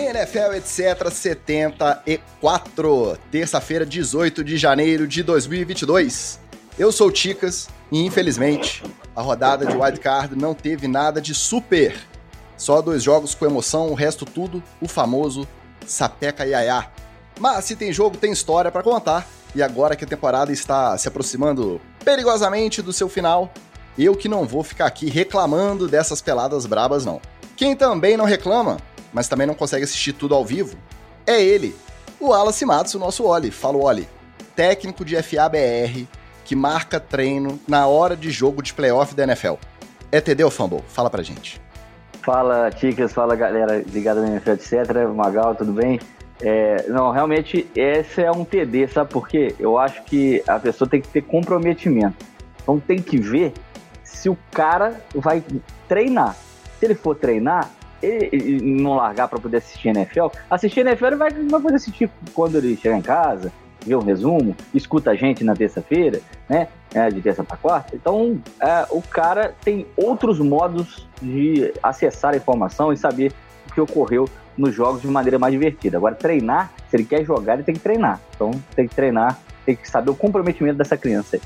NFL etc 74, terça-feira, 18 de janeiro de 2022. Eu sou o Ticas e infelizmente a rodada de wildcard não teve nada de super. Só dois jogos com emoção, o resto tudo o famoso sapeca iaiá. Mas se tem jogo, tem história para contar. E agora que a temporada está se aproximando perigosamente do seu final, eu que não vou ficar aqui reclamando dessas peladas brabas não. Quem também não reclama mas também não consegue assistir tudo ao vivo, é ele, o Wallace Matos, o nosso Oli. Fala, Oli. Técnico de FABR que marca treino na hora de jogo de playoff da NFL. É TD ou Fumble? Fala pra gente. Fala, Ticas, fala galera ligada na NFL, etc. Magal, tudo bem? É, não, realmente, esse é um TD, sabe por quê? Eu acho que a pessoa tem que ter comprometimento. Então tem que ver se o cara vai treinar. Se ele for treinar, ele, não largar para poder assistir NFL, assistir NFL ele vai, vai poder assistir quando ele chegar em casa, ver o resumo, escuta a gente na terça-feira, né? É, de terça para quarta. Então, é, o cara tem outros modos de acessar a informação e saber o que ocorreu nos jogos de maneira mais divertida. Agora, treinar, se ele quer jogar, ele tem que treinar. Então, tem que treinar, tem que saber o comprometimento dessa criança aí.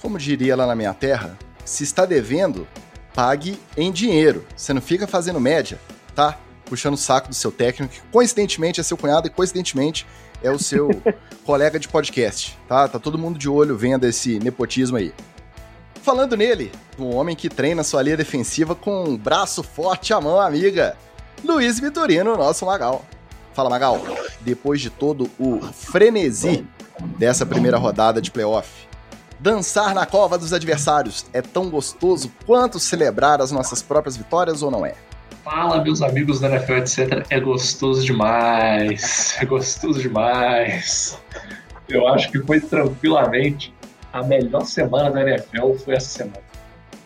Como diria lá na minha terra, se está devendo, pague em dinheiro. Você não fica fazendo média tá puxando o saco do seu técnico, que coincidentemente é seu cunhado e coincidentemente é o seu colega de podcast, tá? Tá todo mundo de olho vendo esse nepotismo aí. Falando nele, um homem que treina sua linha defensiva com um braço forte à mão amiga, Luiz Vitorino, nosso Magal. Fala, Magal. Depois de todo o frenesi dessa primeira rodada de playoff, dançar na cova dos adversários é tão gostoso quanto celebrar as nossas próprias vitórias ou não é? Fala, meus amigos da NFL, etc. É gostoso demais. É gostoso demais. Eu acho que foi tranquilamente a melhor semana da NFL foi essa semana.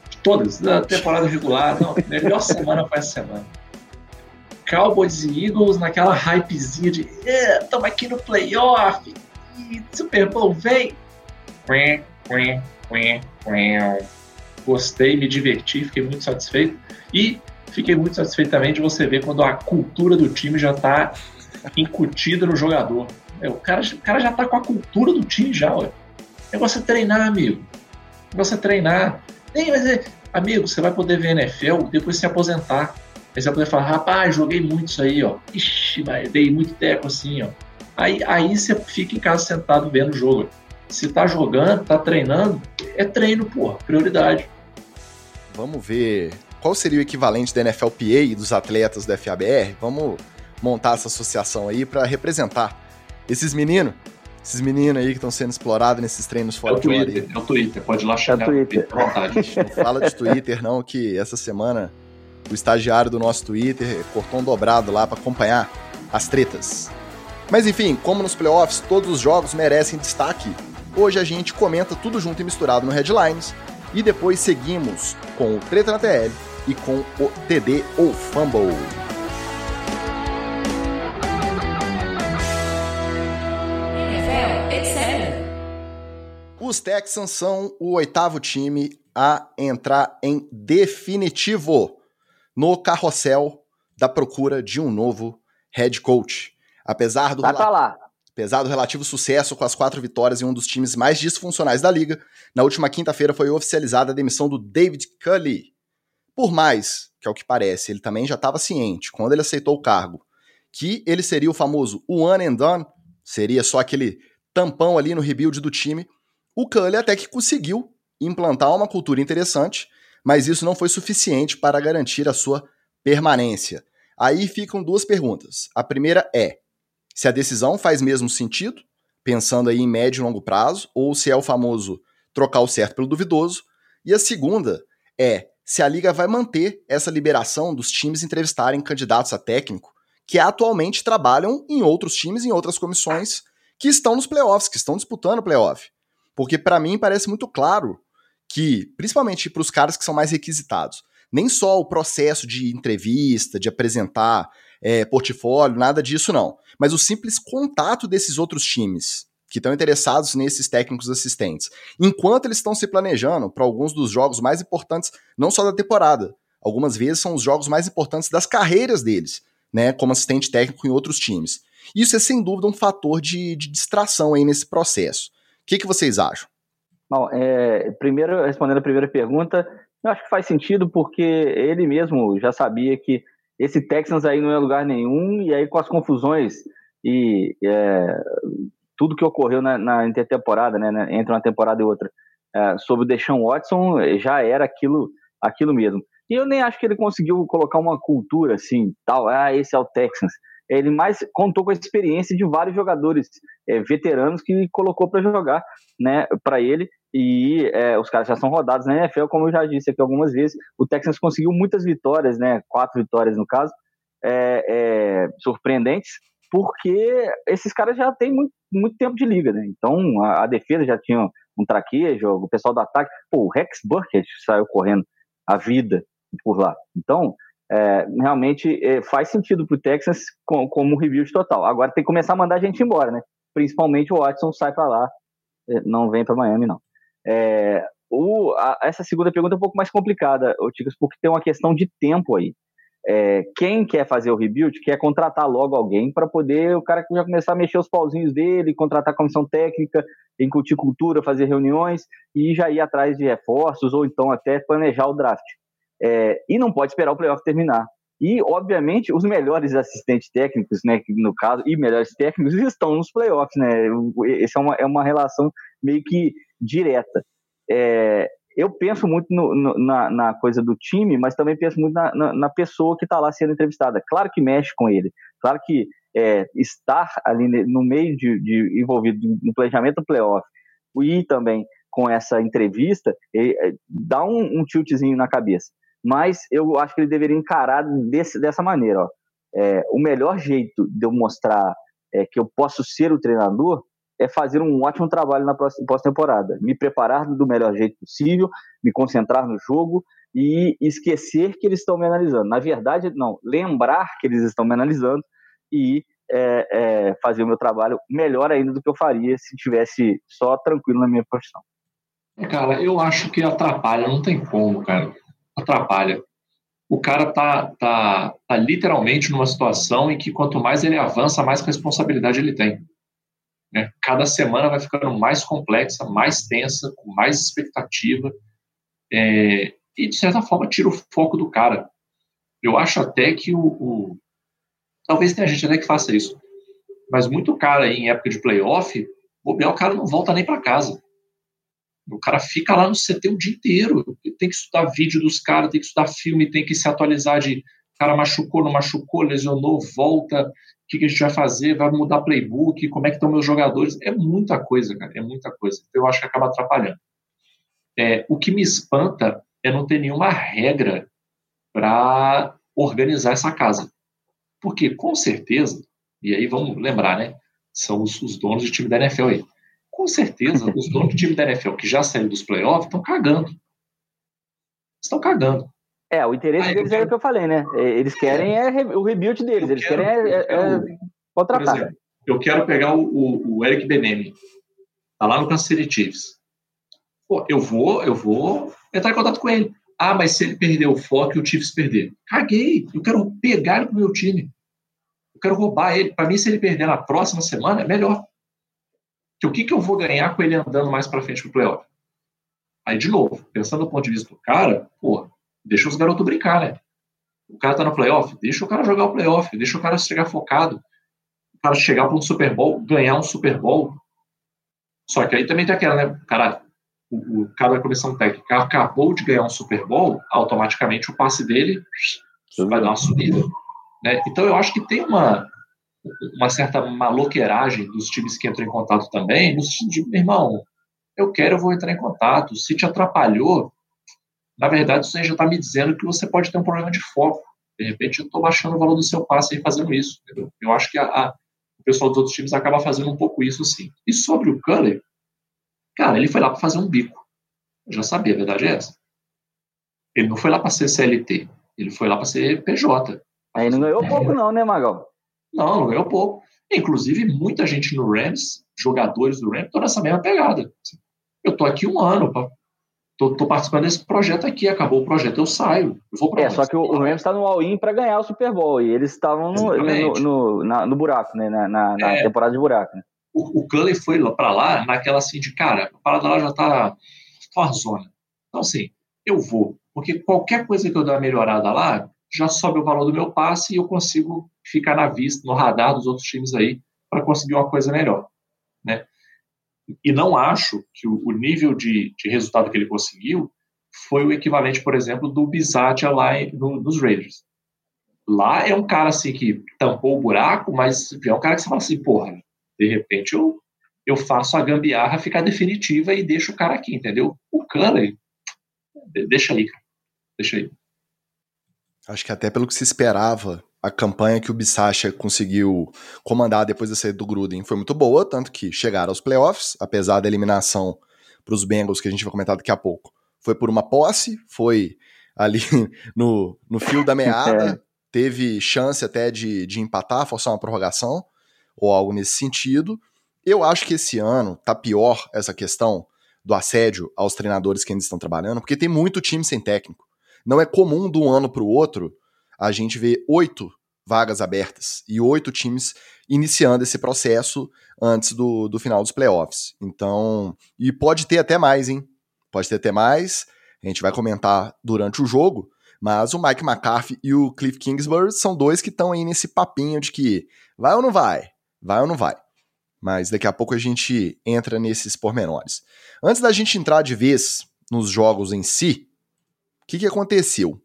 De todas, da temporada regular, não, a melhor semana foi essa semana. Cowboys e Eagles naquela hypezinha de estamos é, aqui no playoff e Super Bowl vem. Gostei, me diverti, fiquei muito satisfeito. E fiquei muito satisfeito também de você ver quando a cultura do time já está incutida no jogador. É, o, cara, o cara já está com a cultura do time já, ué. É você treinar, amigo. É você treinar. Nem, mas é, amigo, você vai poder ver NFL depois de se aposentar. Aí você vai poder falar, rapaz, joguei muito isso aí, ó. Ixi, mas dei muito teco assim, ó. Aí, aí você fica em casa sentado vendo o jogo. Se tá jogando, tá treinando, é treino, porra, prioridade. Vamos ver qual seria o equivalente da NFLPA e dos atletas da FABR? Vamos montar essa associação aí para representar esses meninos, esses meninos aí que estão sendo explorados nesses treinos fora é o Twitter, É o Twitter, pode ir lá chegar. É o Twitter. vontade. Não fala de Twitter não, que essa semana o estagiário do nosso Twitter cortou um dobrado lá para acompanhar as tretas. Mas enfim, como nos playoffs todos os jogos merecem destaque, hoje a gente comenta tudo junto e misturado no Headlines e depois seguimos com o Treta na TL e com o TD ou Fumble. Os Texans são o oitavo time a entrar em definitivo no carrossel da procura de um novo head coach. Apesar do, apesar do relativo sucesso com as quatro vitórias em um dos times mais disfuncionais da liga, na última quinta-feira foi oficializada a demissão do David Cully, por mais que, ao que parece, ele também já estava ciente, quando ele aceitou o cargo, que ele seria o famoso one and done, seria só aquele tampão ali no rebuild do time, o Cully até que conseguiu implantar uma cultura interessante, mas isso não foi suficiente para garantir a sua permanência. Aí ficam duas perguntas. A primeira é se a decisão faz mesmo sentido, pensando aí em médio e longo prazo, ou se é o famoso trocar o certo pelo duvidoso. E a segunda é se a liga vai manter essa liberação dos times entrevistarem candidatos a técnico que atualmente trabalham em outros times, em outras comissões que estão nos playoffs, que estão disputando playoff. Porque para mim parece muito claro que, principalmente para os caras que são mais requisitados, nem só o processo de entrevista, de apresentar é, portfólio, nada disso não, mas o simples contato desses outros times que estão interessados nesses técnicos assistentes, enquanto eles estão se planejando para alguns dos jogos mais importantes, não só da temporada, algumas vezes são os jogos mais importantes das carreiras deles. né, como assistente técnico em outros times. Isso é sem dúvida um fator de, de distração aí nesse processo. O que, que vocês acham? Bom, é, primeiro, respondendo a primeira pergunta, eu acho que faz sentido porque ele mesmo já sabia que esse Texans aí não é lugar nenhum, e aí com as confusões e é, tudo que ocorreu na, na intertemporada, né, entre uma temporada e outra, é, sobre o Deshaun Watson, já era aquilo, aquilo mesmo. E eu nem acho que ele conseguiu colocar uma cultura assim, tal, ah, esse é o Texans. Ele mais contou com a experiência de vários jogadores é, veteranos que colocou para jogar, né, para ele. E é, os caras já são rodados na NFL, como eu já disse aqui algumas vezes. O Texans conseguiu muitas vitórias, né, quatro vitórias no caso, é, é surpreendentes, porque esses caras já têm muito, muito tempo de liga, né? Então a, a defesa já tinha um traquejo, o pessoal do ataque, pô, o Rex Burkett saiu correndo a vida por lá. Então, é, realmente é, faz sentido para o Texas com, como rebuild total. Agora tem que começar a mandar a gente embora, né? Principalmente o Watson sai para lá, é, não vem para Miami, não. É, o, a, essa segunda pergunta é um pouco mais complicada, Ticas, porque tem uma questão de tempo aí. É, quem quer fazer o rebuild quer contratar logo alguém para poder o cara já começar a mexer os pauzinhos dele, contratar comissão técnica, incutir cultura, fazer reuniões e já ir atrás de reforços ou então até planejar o draft. É, e não pode esperar o playoff terminar. E, obviamente, os melhores assistentes técnicos, né, no caso, e melhores técnicos estão nos playoffs, né? Essa é uma, é uma relação meio que direta. É, eu penso muito no, no, na, na, coisa do time, mas também penso muito na, na, na pessoa que está lá sendo entrevistada. Claro que mexe com ele, claro que é, estar ali no meio de, de, envolvido no planejamento do playoff e também com essa entrevista, é, dá um, um tiltzinho na cabeça mas eu acho que ele deveria encarar desse, dessa maneira. Ó. É, o melhor jeito de eu mostrar é, que eu posso ser o treinador é fazer um ótimo trabalho na pós-temporada, me preparar do melhor jeito possível, me concentrar no jogo e esquecer que eles estão me analisando. Na verdade, não, lembrar que eles estão me analisando e é, é, fazer o meu trabalho melhor ainda do que eu faria se tivesse só tranquilo na minha profissão. Cara, eu acho que atrapalha, não tem como, cara atrapalha. O cara tá, tá, tá literalmente numa situação em que quanto mais ele avança, mais responsabilidade ele tem. Né? Cada semana vai ficando mais complexa, mais tensa, com mais expectativa. É, e, de certa forma, tira o foco do cara. Eu acho até que o, o, Talvez tenha gente até que faça isso. Mas muito cara aí, em época de playoff, o cara não volta nem para casa. O cara fica lá no CT o dia inteiro. Tem que estudar vídeo dos caras, tem que estudar filme, tem que se atualizar de cara machucou, não machucou, lesionou, volta, que, que a gente vai fazer, vai mudar playbook, como é que estão meus jogadores. É muita coisa, cara, é muita coisa. Então, eu acho que acaba atrapalhando. É, o que me espanta é não ter nenhuma regra para organizar essa casa. Porque, com certeza, e aí vamos lembrar, né? São os, os donos do time da NFL aí com certeza, os donos do time da NFL que já saíram dos playoffs estão cagando. Estão cagando. É, o interesse Aí, deles é o que eu falei, né? Eles querem é, o rebuild deles, eu eles quero, querem é, é, contratar. Exemplo, eu quero pegar o, o, o Eric Benemi, tá lá no Kansas City Chiefs. Pô, eu vou, eu vou entrar em contato com ele. Ah, mas se ele perder o foco e o Chiefs perder. Caguei. Eu quero pegar ele pro meu time. Eu quero roubar ele. Para mim, se ele perder na próxima semana, é melhor que o que, que eu vou ganhar com ele andando mais para frente pro playoff? Aí, de novo, pensando do ponto de vista do cara, pô, deixa os garotos brincar, né? O cara tá no playoff, deixa o cara jogar o playoff, deixa o cara chegar focado, o cara chegar para um Super Bowl, ganhar um Super Bowl. Só que aí também tem aquela, né? Cara, o, o cara da comissão técnica acabou de ganhar um Super Bowl, automaticamente o passe dele vai dar uma subida. Né? Então eu acho que tem uma, uma certa maloqueiragem dos times que entram em contato também, no sentido de, meu irmão, eu quero, eu vou entrar em contato. Se te atrapalhou, na verdade, você já está me dizendo que você pode ter um problema de foco. De repente, eu estou baixando o valor do seu passe e fazendo isso. Entendeu? Eu acho que a, a, o pessoal dos outros times acaba fazendo um pouco isso, sim. E sobre o Culler, cara, ele foi lá para fazer um bico. Eu já sabia, a verdade é essa. Ele não foi lá para ser CLT, ele foi lá para ser PJ. Aí não ganhou pouco, não, né, Magal? Não, não ganhou pouco. Inclusive, muita gente no Rams, jogadores do Rams, estão nessa mesma pegada. Eu tô aqui um ano, tô, tô, participando desse projeto aqui, acabou o projeto, eu saio. Eu vou é, só que o, o Rams está no all-in para ganhar o Super Bowl, e eles estavam no, no, no, na, no, buraco, né? Na, na, na é, temporada de buraco. Né? O, o Cullen foi para lá naquela assim de, cara, a parada lá já tá fora zona. Então, assim, eu vou, porque qualquer coisa que eu der uma melhorada lá, já sobe o valor do meu passe e eu consigo ficar na vista, no radar dos outros times aí, para conseguir uma coisa melhor? E não acho que o, nível de, de, resultado que ele conseguiu foi o equivalente, por exemplo, do Bisatia lá no, nos Raiders. Lá é um cara assim que tampou o buraco, mas é um cara que você fala assim, porra, de repente eu, eu faço a gambiarra ficar definitiva e deixo o cara aqui, entendeu? O Cullen, deixa aí, cara. Deixa aí. Acho que até pelo que se esperava a campanha que o Bissacha conseguiu comandar depois da saída do Gruden foi muito boa, tanto que chegaram aos playoffs, apesar da eliminação para os Bengals, que a gente vai comentar daqui a pouco. Foi por uma posse, foi ali no, no fio da meada, é. teve chance até de, de empatar, forçar uma prorrogação, ou algo nesse sentido. Eu acho que esse ano tá pior essa questão do assédio aos treinadores que ainda estão trabalhando, porque tem muito time sem técnico. Não é comum de um ano para o outro a gente vê oito vagas abertas e oito times iniciando esse processo antes do, do final dos playoffs. Então, e pode ter até mais, hein? Pode ter até mais. A gente vai comentar durante o jogo, mas o Mike McCarthy e o Cliff Kingsbury são dois que estão aí nesse papinho de que vai ou não vai, vai ou não vai. Mas daqui a pouco a gente entra nesses pormenores. Antes da gente entrar de vez nos jogos em si, o que, que aconteceu?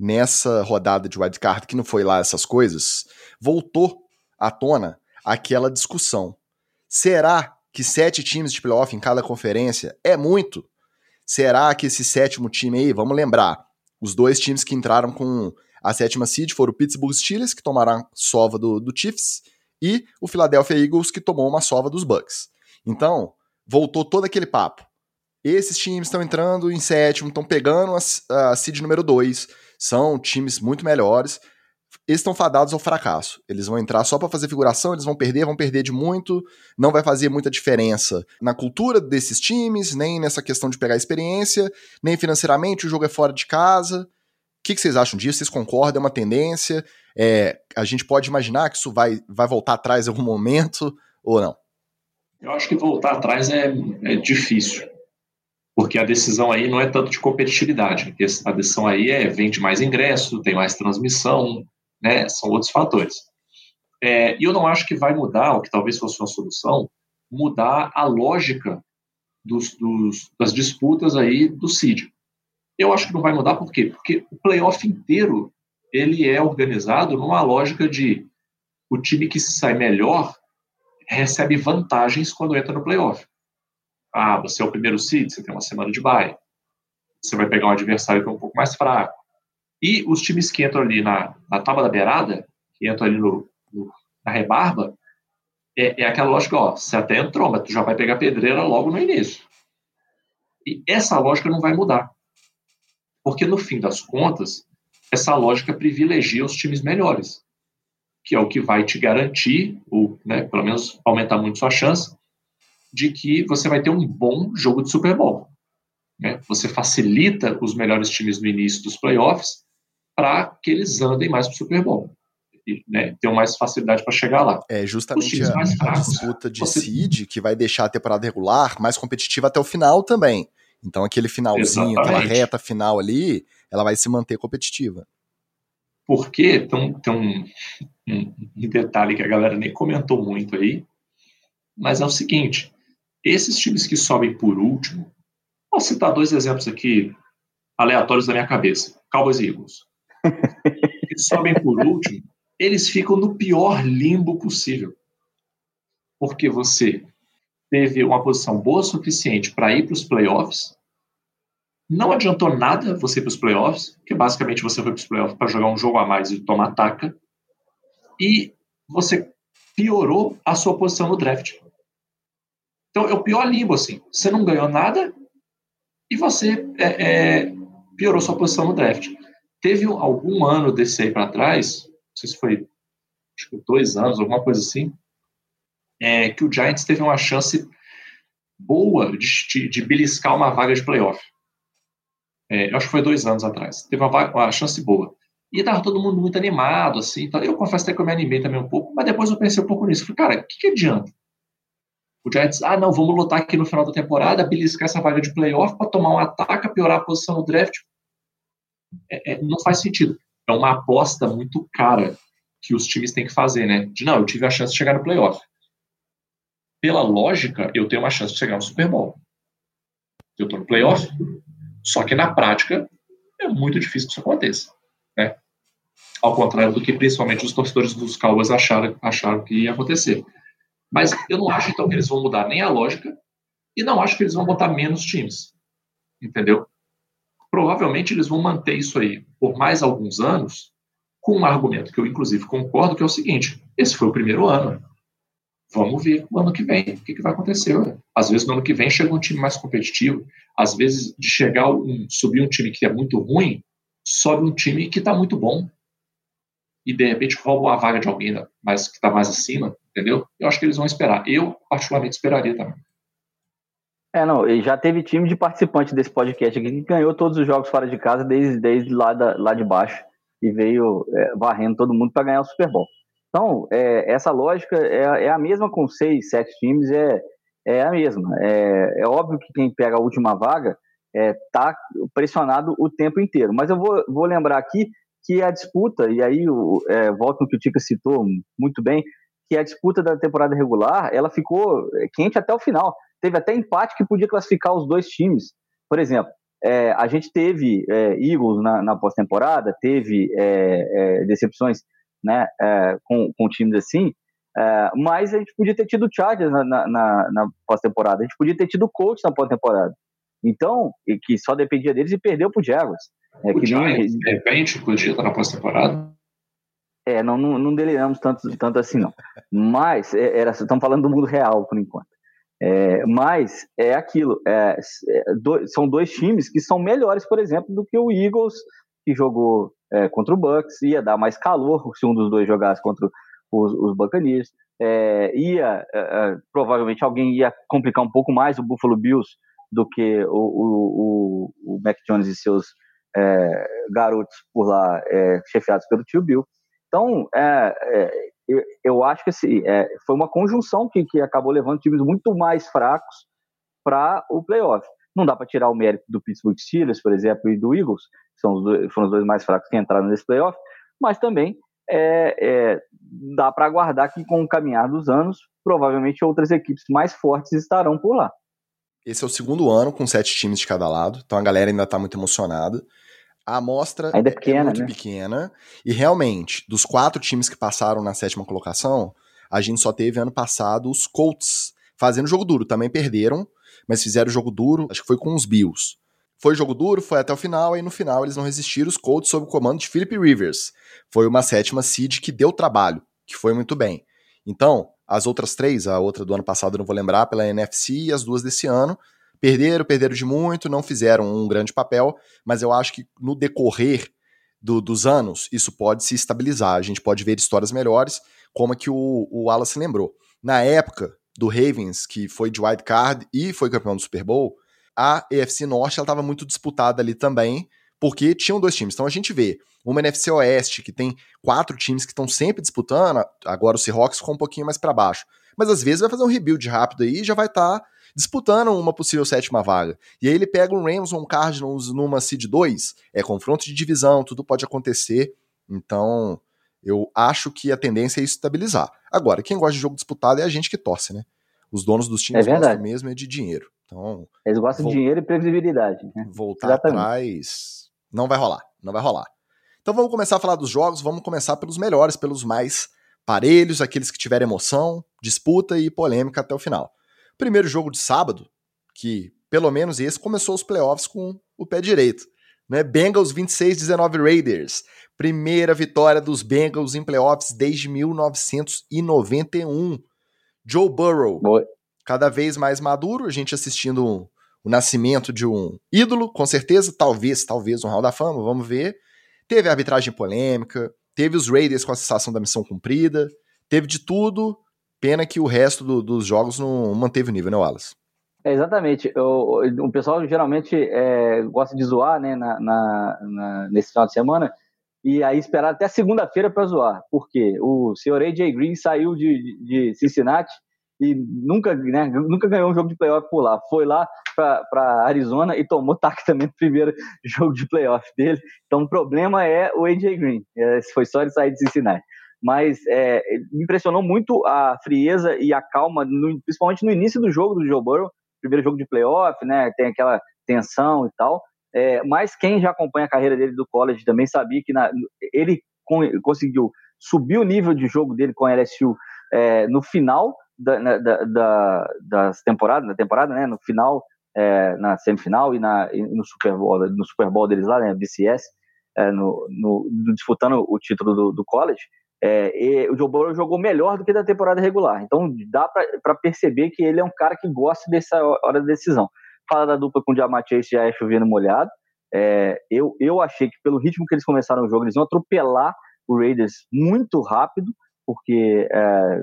Nessa rodada de wildcard, que não foi lá essas coisas, voltou à tona aquela discussão. Será que sete times de playoff em cada conferência é muito? Será que esse sétimo time aí, vamos lembrar, os dois times que entraram com a sétima seed foram o Pittsburgh Steelers, que tomaram sova do, do Chiefs, e o Philadelphia Eagles, que tomou uma sova dos Bucks. Então, voltou todo aquele papo. Esses times estão entrando em sétimo, estão pegando a, a seed número 2, são times muito melhores. Eles estão fadados ao fracasso. Eles vão entrar só para fazer figuração, eles vão perder, vão perder de muito, não vai fazer muita diferença na cultura desses times, nem nessa questão de pegar experiência, nem financeiramente, o jogo é fora de casa. O que, que vocês acham disso? Vocês concordam? É uma tendência? É, a gente pode imaginar que isso vai, vai voltar atrás em algum momento ou não? Eu acho que voltar atrás é, é difícil porque a decisão aí não é tanto de competitividade, a decisão aí é vende mais ingresso, tem mais transmissão, né, são outros fatores. É, e eu não acho que vai mudar, o que talvez fosse uma solução, mudar a lógica dos, dos, das disputas aí do CID. Eu acho que não vai mudar por quê? Porque o playoff inteiro ele é organizado numa lógica de o time que se sai melhor recebe vantagens quando entra no playoff. Ah, você é o primeiro seed, você tem uma semana de bye. Você vai pegar um adversário que é um pouco mais fraco. E os times que entram ali na, na tábua da beirada, que entram ali no, no na rebarba, é, é, aquela lógica, ó, você até entrou, mas tu já vai pegar pedreira logo no início. E essa lógica não vai mudar. Porque, no fim das contas, essa lógica privilegia os times melhores, que é o que vai te garantir, ou né, pelo menos aumentar muito sua chance, de que você vai ter um bom jogo de Super Bowl. Né? Você facilita os melhores times no início dos playoffs para que eles andem mais para o Super Bowl. E, né, tenham mais facilidade para chegar lá. É justamente a, a, disputa de você... seed que vai deixar a temporada regular mais competitiva até o final também. Então aquele finalzinho, Exatamente. aquela reta final ali, ela vai se manter competitiva. Porque tem, tem um, um, um detalhe que a galera nem comentou muito aí, mas é o seguinte: esses times que sobem por último, vou citar dois exemplos aqui aleatórios da minha cabeça: Cowboys e Eagles. que sobem por último, eles ficam no pior limbo possível. Porque você teve uma posição boa o suficiente para ir para os playoffs, não adiantou nada você ir para os playoffs, que basicamente você foi para os playoffs para jogar um jogo a mais e tomar taca, e você piorou a sua posição no draft. Então é o pior limbo, assim. Você não ganhou nada e você é, é, piorou sua posição no draft. Teve algum ano desse aí para trás, não sei se foi dois anos, alguma coisa assim, é, que o Giants teve uma chance boa de, de, beliscar uma vaga de playoff. É, acho que foi dois anos atrás. Teve uma, uma chance boa. E tava todo mundo muito animado, assim. Então eu confesso até que eu me animei também um pouco, mas depois eu pensei um pouco nisso. Falei, cara, o que, que adianta? O Giants, ah, não, vamos lutar aqui no final da temporada, beliscar essa vaga de playoff para tomar um ataque, piorar a posição no draft. É, é, não faz sentido. É uma aposta muito cara que os times têm que fazer, né? De não, eu tive a chance de chegar no playoff. Pela lógica, eu tenho uma chance de chegar no Super Bowl. Eu tô no playoff. Só que na prática, é muito difícil que isso aconteça. Né? Ao contrário do que principalmente os torcedores dos Cowboys acharam, acharam que ia acontecer. Mas eu não acho, então, que eles vão mudar nem a lógica e não acho que eles vão botar menos times. Entendeu? Provavelmente eles vão manter isso aí por mais alguns anos, com um argumento que eu, inclusive, concordo, que é o seguinte: esse foi o primeiro ano. Vamos ver no ano que vem o que, que vai acontecer. Às vezes, no ano que vem, chega um time mais competitivo. Às vezes, de chegar um, subir um time que é muito ruim, sobe um time que está muito bom. E, de repente, rouba a vaga de alguém mais, que está mais acima, entendeu? Eu acho que eles vão esperar. Eu, particularmente, esperaria também. É, não, e já teve time de participante desse podcast aqui que ganhou todos os jogos fora de casa desde, desde lá, da, lá de baixo e veio é, varrendo todo mundo para ganhar o Super Bowl. Então, é, essa lógica é, é, a mesma com seis, sete times, é, é a mesma. É, é óbvio que quem pega a última vaga está é, pressionado o tempo inteiro. Mas eu vou, vou lembrar aqui que a disputa, e aí é, volto no que o Tica citou muito bem, que a disputa da temporada regular, ela ficou quente até o final. Teve até empate que podia classificar os dois times. Por exemplo, é, a gente teve é, Eagles na, na pós-temporada, teve é, é decepções né, é, com, com times assim, é, mas a gente podia ter tido Chargers na, na, na pós-temporada, a gente podia ter tido Colts na pós-temporada. Então, que só dependia deles e perdeu pro Jaguars. É, o que Giants, nem... de repente, podia estar na pós-temporada? É, não, não, não deliramos tanto, tanto assim, não. Mas, era, estamos falando do mundo real, por enquanto. É, mas é aquilo, é, é, são dois times que são melhores, por exemplo, do que o Eagles, que jogou é, contra o Bucks, ia dar mais calor se um dos dois jogasse contra os, os Buccaneers, é, ia, é, provavelmente alguém ia complicar um pouco mais o Buffalo Bills do que o, o, o, o Mac Jones e seus garotos por lá, chefiados pelo tio Bill. Então, eu, eu acho que assim, é, foi uma conjunção que, que acabou levando times muito mais fracos para o playoff. Não dá para tirar o mérito do Pittsburgh Steelers, por exemplo, e do Eagles, que são os dois, foram os dois mais fracos que entraram nesse playoff, mas também é, é, dá para aguardar que, com o caminhar dos anos, provavelmente outras equipes mais fortes estarão por lá. Esse é o segundo ano com sete times de cada lado, então a galera ainda está muito emocionada. A amostra Ainda é, pequena, é muito né? pequena. E realmente, dos quatro times que passaram na sétima colocação, a gente só teve ano passado os Colts fazendo jogo duro. Também perderam, mas fizeram jogo duro, acho que foi com os Bills. Foi jogo duro, foi até o final, e no final eles não resistiram. Os Colts sob o comando de Philip Rivers. Foi uma sétima seed que deu trabalho, que foi muito bem. Então, as outras três, a outra do ano passado eu não vou lembrar, pela NFC, e as duas desse ano, Perderam, perderam de muito, não fizeram um grande papel, mas eu acho que no decorrer do, dos anos isso pode se estabilizar. A gente pode ver histórias melhores, como a que o, o Wallace lembrou. Na época do Ravens, que foi de wild card e foi campeão do Super Bowl, a EFC Norte estava muito disputada ali também, porque tinham dois times. Então a gente vê uma NFC Oeste que tem quatro times que estão sempre disputando, agora o Seahawks ficou um pouquinho mais para baixo. Mas às vezes vai fazer um rebuild rápido aí e já vai estar tá disputando uma possível sétima vaga. E aí ele pega um Rams ou um Cardinals numa seed 2, é confronto de divisão, tudo pode acontecer. Então, eu acho que a tendência é estabilizar. Agora, quem gosta de jogo disputado é a gente que torce, né? Os donos dos times é gostam mesmo é de dinheiro. Então, Eles gostam de dinheiro e previsibilidade. Né? Voltar Exatamente. atrás não vai rolar, não vai rolar. Então vamos começar a falar dos jogos, vamos começar pelos melhores, pelos mais parelhos, aqueles que tiveram emoção, disputa e polêmica até o final. Primeiro jogo de sábado, que pelo menos esse começou os playoffs com o pé direito. Né? Bengals 26-19 Raiders. Primeira vitória dos Bengals em playoffs desde 1991. Joe Burrow, Boa. cada vez mais maduro, a gente assistindo o nascimento de um ídolo, com certeza, talvez, talvez um Hall da Fama, vamos ver. Teve arbitragem polêmica, teve os Raiders com a sensação da missão cumprida, teve de tudo, Pena que o resto do, dos jogos não manteve o nível, né, Wallace? É, exatamente. O, o pessoal geralmente é, gosta de zoar né, na, na, na, nesse final de semana e aí esperar até segunda-feira para zoar. Por quê? O senhor AJ Green saiu de, de Cincinnati e nunca, né, nunca ganhou um jogo de playoff por lá. Foi lá para Arizona e tomou taque também no primeiro jogo de playoff dele. Então o problema é o AJ Green. É, foi só ele sair de Cincinnati. Mas é, me impressionou muito a frieza e a calma, no, principalmente no início do jogo do Joe Burrow, primeiro jogo de playoff, né? Tem aquela tensão e tal. É, mas quem já acompanha a carreira dele do college também sabia que na, ele conseguiu subir o nível de jogo dele com a LSU é, no final da, da, da, das temporadas, na temporada, né? No final, é, na semifinal e, na, e no Super Bowl, no Super Bowl deles lá, né? BCS, é, no, no, disputando o título do, do college. É, o Joe Burrow jogou melhor do que da temporada regular. Então dá para perceber que ele é um cara que gosta dessa hora da decisão. Fala da dupla com o Jamar Chase já é chovendo molhado. É, eu, eu achei que pelo ritmo que eles começaram o jogo, eles iam atropelar o Raiders muito rápido porque é,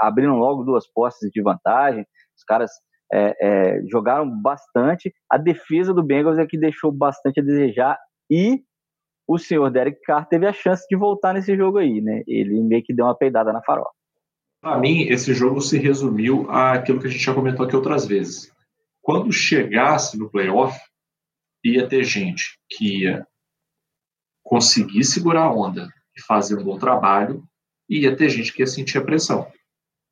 abriram logo duas postes de vantagem, os caras é, é, jogaram bastante. A defesa do Bengals é que deixou bastante a desejar e o senhor Derek Carr teve a chance de voltar nesse jogo aí, né? Ele meio que deu uma peidada na farofa. Para mim, esse jogo se resumiu àquilo que a gente já comentou aqui outras vezes. Quando chegasse no playoff, ia ter gente que ia conseguir segurar a onda e fazer um bom trabalho, e ia ter gente que ia sentir a pressão.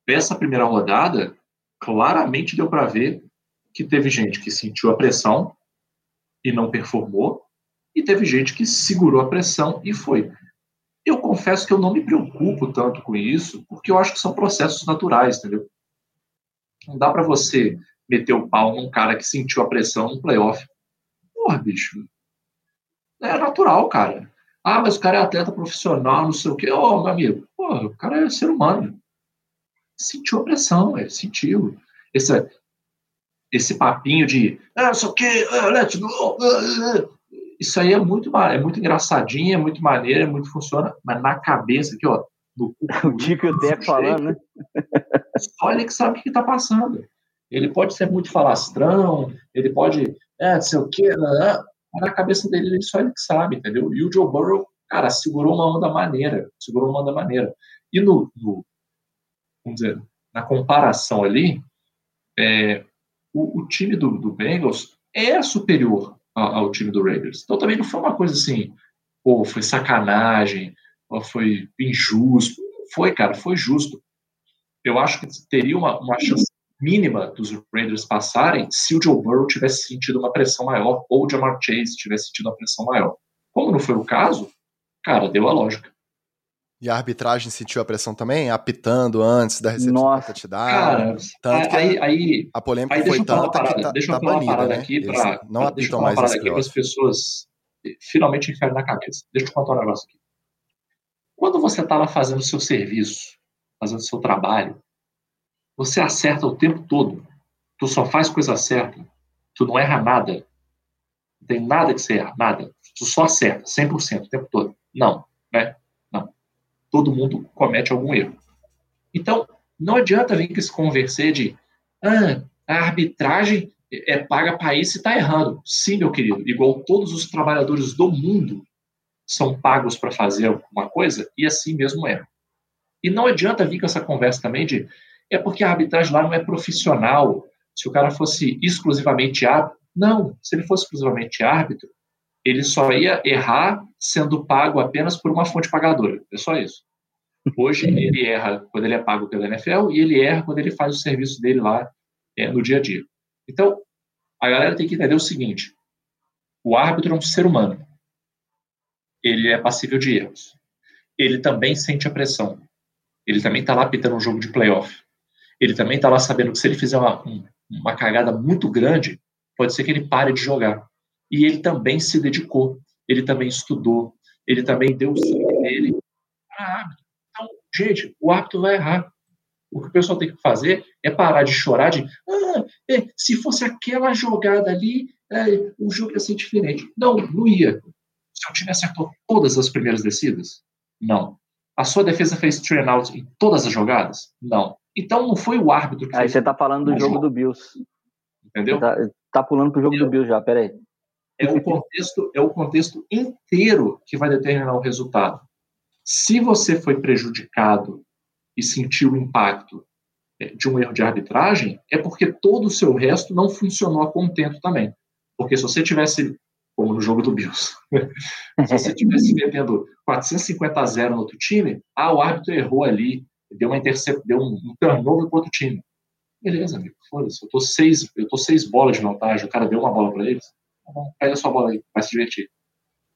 Essa primeira rodada, claramente deu para ver que teve gente que sentiu a pressão e não performou, e teve gente que segurou a pressão e foi. Eu confesso que eu não me preocupo tanto com isso, porque eu acho que são processos naturais, entendeu? Não dá para você meter o pau num cara que sentiu a pressão no playoff. Porra, bicho. É natural, cara. Ah, mas o cara é atleta profissional, não sei o quê. Ô, oh, meu amigo, pô, o cara é ser humano. Sentiu a pressão, ele sentiu. Esse, esse papinho de, ah, não sei o quê, ah, let's go. Ah, ah. Isso aí é muito, é muito engraçadinho, é muito maneiro, é muito funciona, mas na cabeça aqui, ó. No, o Tico e o Teco falando, né? Só ele que sabe o que está passando. Ele pode ser muito falastrão, ele pode, é, não sei o quê, né? né na cabeça dele, ele só ele que sabe, entendeu? E o Joe Burrow, cara, segurou uma onda maneira, segurou uma onda maneira. E no, no vamos dizer, na comparação ali, é, o, o, time do, do, Bengals é superior ao, time do Raiders. Então também não foi uma coisa assim, pô, foi sacanagem, foi injusto. Foi, cara, foi justo. Eu acho que teria uma, uma chance mínima dos Raiders passarem se o Joe Burrow tivesse sentido uma pressão maior ou o Jamar Chase tivesse sentido uma pressão maior. Como não foi o caso, cara, deu a lógica. E a arbitragem sentiu a pressão também, apitando antes da recepção Nossa, da touchdown. Cara, tanto que aí, aí, a polêmica aí foi tanta parada, que tá, deixa eu tá falar banida, uma parada né? aqui para não apitam mais parada aqui para as pessoas finalmente enfiarem na cabeça. Deixa eu te contar um negócio aqui. Quando você está lá fazendo o seu serviço, fazendo o seu trabalho, você acerta o tempo todo. Tu só faz coisa certa. Tu não erra nada. Não tem nada que você erra, nada. Tu só acerta, 100% o tempo todo. Não. Todo mundo comete algum erro. Então, não adianta vir esse converser de ah, a arbitragem é paga para isso e está errando. Sim, meu querido, igual todos os trabalhadores do mundo são pagos para fazer alguma coisa e assim mesmo é. E não adianta vir com essa conversa também de é porque a arbitragem lá não é profissional. Se o cara fosse exclusivamente árbitro, não. Se ele fosse exclusivamente árbitro, ele só ia errar sendo pago apenas por uma fonte pagadora. É só isso. Hoje ele erra quando ele é pago pela NFL e ele erra quando ele faz o serviço dele lá é, no dia a dia. Então, a galera tem que entender o seguinte: o árbitro é um ser humano. Ele é passível de erros. Ele também sente a pressão. Ele também está lá pitando um jogo de playoff ele também está lá sabendo que se ele fizer uma, uma cagada muito grande, pode ser que ele pare de jogar. E ele também se dedicou, ele também estudou, ele também deu o sangue dele para árbitro. Então, gente, o árbitro vai errar. O que o pessoal tem que fazer é parar de chorar de ah, é, se fosse aquela jogada ali, é, o jogo ia ser diferente. Não, não ia. Se o time acertou todas as primeiras descidas? Não. A sua defesa fez train out em todas as jogadas? Não. Então não foi o árbitro que Aí você está falando do jogo do Bills. Entendeu? Tá, tá pulando pro jogo do Bill já, peraí. É o contexto, é o contexto inteiro que vai determinar o resultado. Se você foi prejudicado e sentiu o impacto é, de um erro de arbitragem, é porque todo o seu resto não funcionou a contento também. Porque se você tivesse, como no jogo do Bills, se você tivesse metendo 450 a 0 no outro time, ah, o árbitro errou ali, deu uma deu um, um turnover pro outro time. Beleza, amigo, foda-se, eu tô seis, eu tô seis bolas de vantagem, o cara deu uma bola para eles, pega sua bola aí, vai se divertir.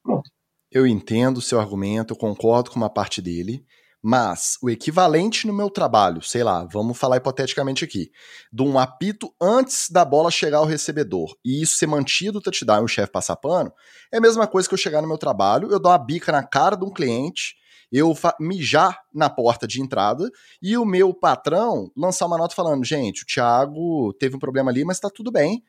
Pronto. Eu entendo o seu argumento, eu concordo com uma parte dele, mas o equivalente no meu trabalho, sei lá, vamos falar hipoteticamente aqui, de um apito antes da bola chegar ao recebedor e isso ser mantido o touchdown e o chefe passar pano, é a mesma coisa que eu chegar no meu trabalho, eu dou uma bica na cara de um cliente, eu mijar na porta de entrada e o meu patrão lançar uma nota falando: gente, o Thiago teve um problema ali, mas tá tudo bem,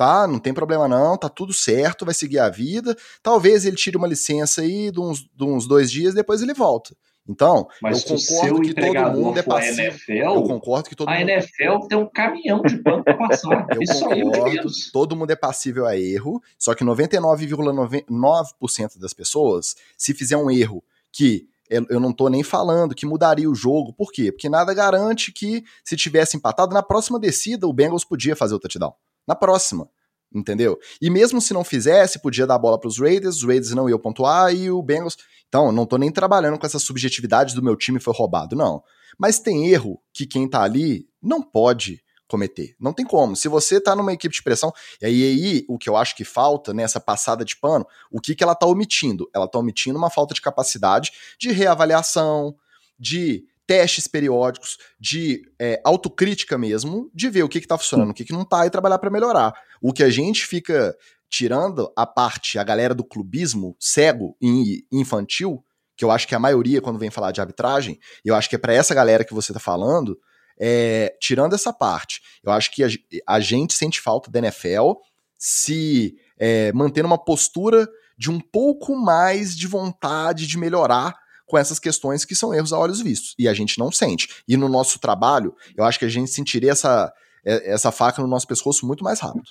tá? Não tem problema não, tá tudo certo, vai seguir a vida. Talvez ele tire uma licença aí de uns, de uns dois dias, depois ele volta. Então, Mas eu concordo que todo mundo é passivo. NFL, eu concordo que todo a mundo... NFL tem um caminhão de banco para passar. Eu Isso concordo, é menos. todo mundo é passível a erro, só que 99,9% das pessoas, se fizer um erro que eu eu não tô nem falando que mudaria o jogo, por quê? Porque nada garante que se tivesse empatado, na próxima descida o Bengals podia fazer o touchdown. Na próxima. Entendeu? E mesmo se não fizesse, podia dar a bola para os Raiders, os Raiders não iam pontuar e o Bengals. Então, não tô nem trabalhando com essa subjetividade do meu time foi roubado, não. Mas tem erro que quem tá ali não pode cometer. Não tem como. Se você tá numa equipe de pressão, e aí, aí o que eu acho que falta nessa passada de pano, o que, que ela tá omitindo? Ela tá omitindo uma falta de capacidade de reavaliação, de testes periódicos, de é, autocrítica mesmo, de ver o que, que tá funcionando, o que, que não tá e trabalhar para melhorar. O que a gente fica tirando a parte, a galera do clubismo cego e infantil, que eu acho que a maioria quando vem falar de arbitragem, eu acho que é para essa galera que você tá falando, é, tirando essa parte, eu acho que a, a gente sente falta da NFL se é, manter uma postura de um pouco mais de vontade de melhorar com essas questões que são erros a olhos vistos. E a gente não sente. E no nosso trabalho, eu acho que a gente sentiria essa, é, essa faca no nosso pescoço muito mais rápido.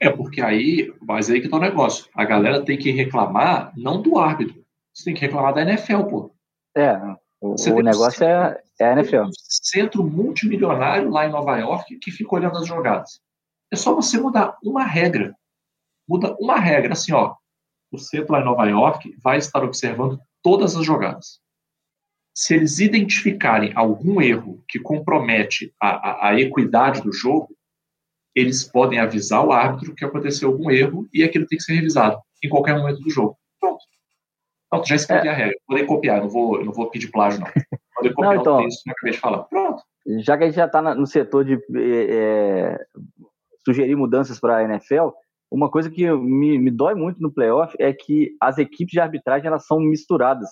É, porque aí, mas aí que tá o negócio. A galera tem que reclamar não do árbitro. Você tem que reclamar da NFL, pô. É, o, o tem um negócio é, é a NFL. Um centro multimilionário lá em Nova York que fica olhando as jogadas. É só você mudar uma regra. Muda uma regra, assim, ó. O centro lá em Nova York vai estar observando todas as jogadas. Se eles identificarem algum erro que compromete a, a, a equidade do jogo, eles podem avisar o árbitro que aconteceu algum erro e aquilo tem que ser revisado em qualquer momento do jogo. Pronto. Pronto, já escrevi a regra. Podem copiar, não vou, não vou pedir plágio, não. Podem copiar Não, então- o texto que eu acabei de falar. Pronto. Já que a gente já está no setor de é, sugerir mudanças para a NFL, uma coisa que me, me dói muito no playoff é que as equipes de arbitragem elas são misturadas.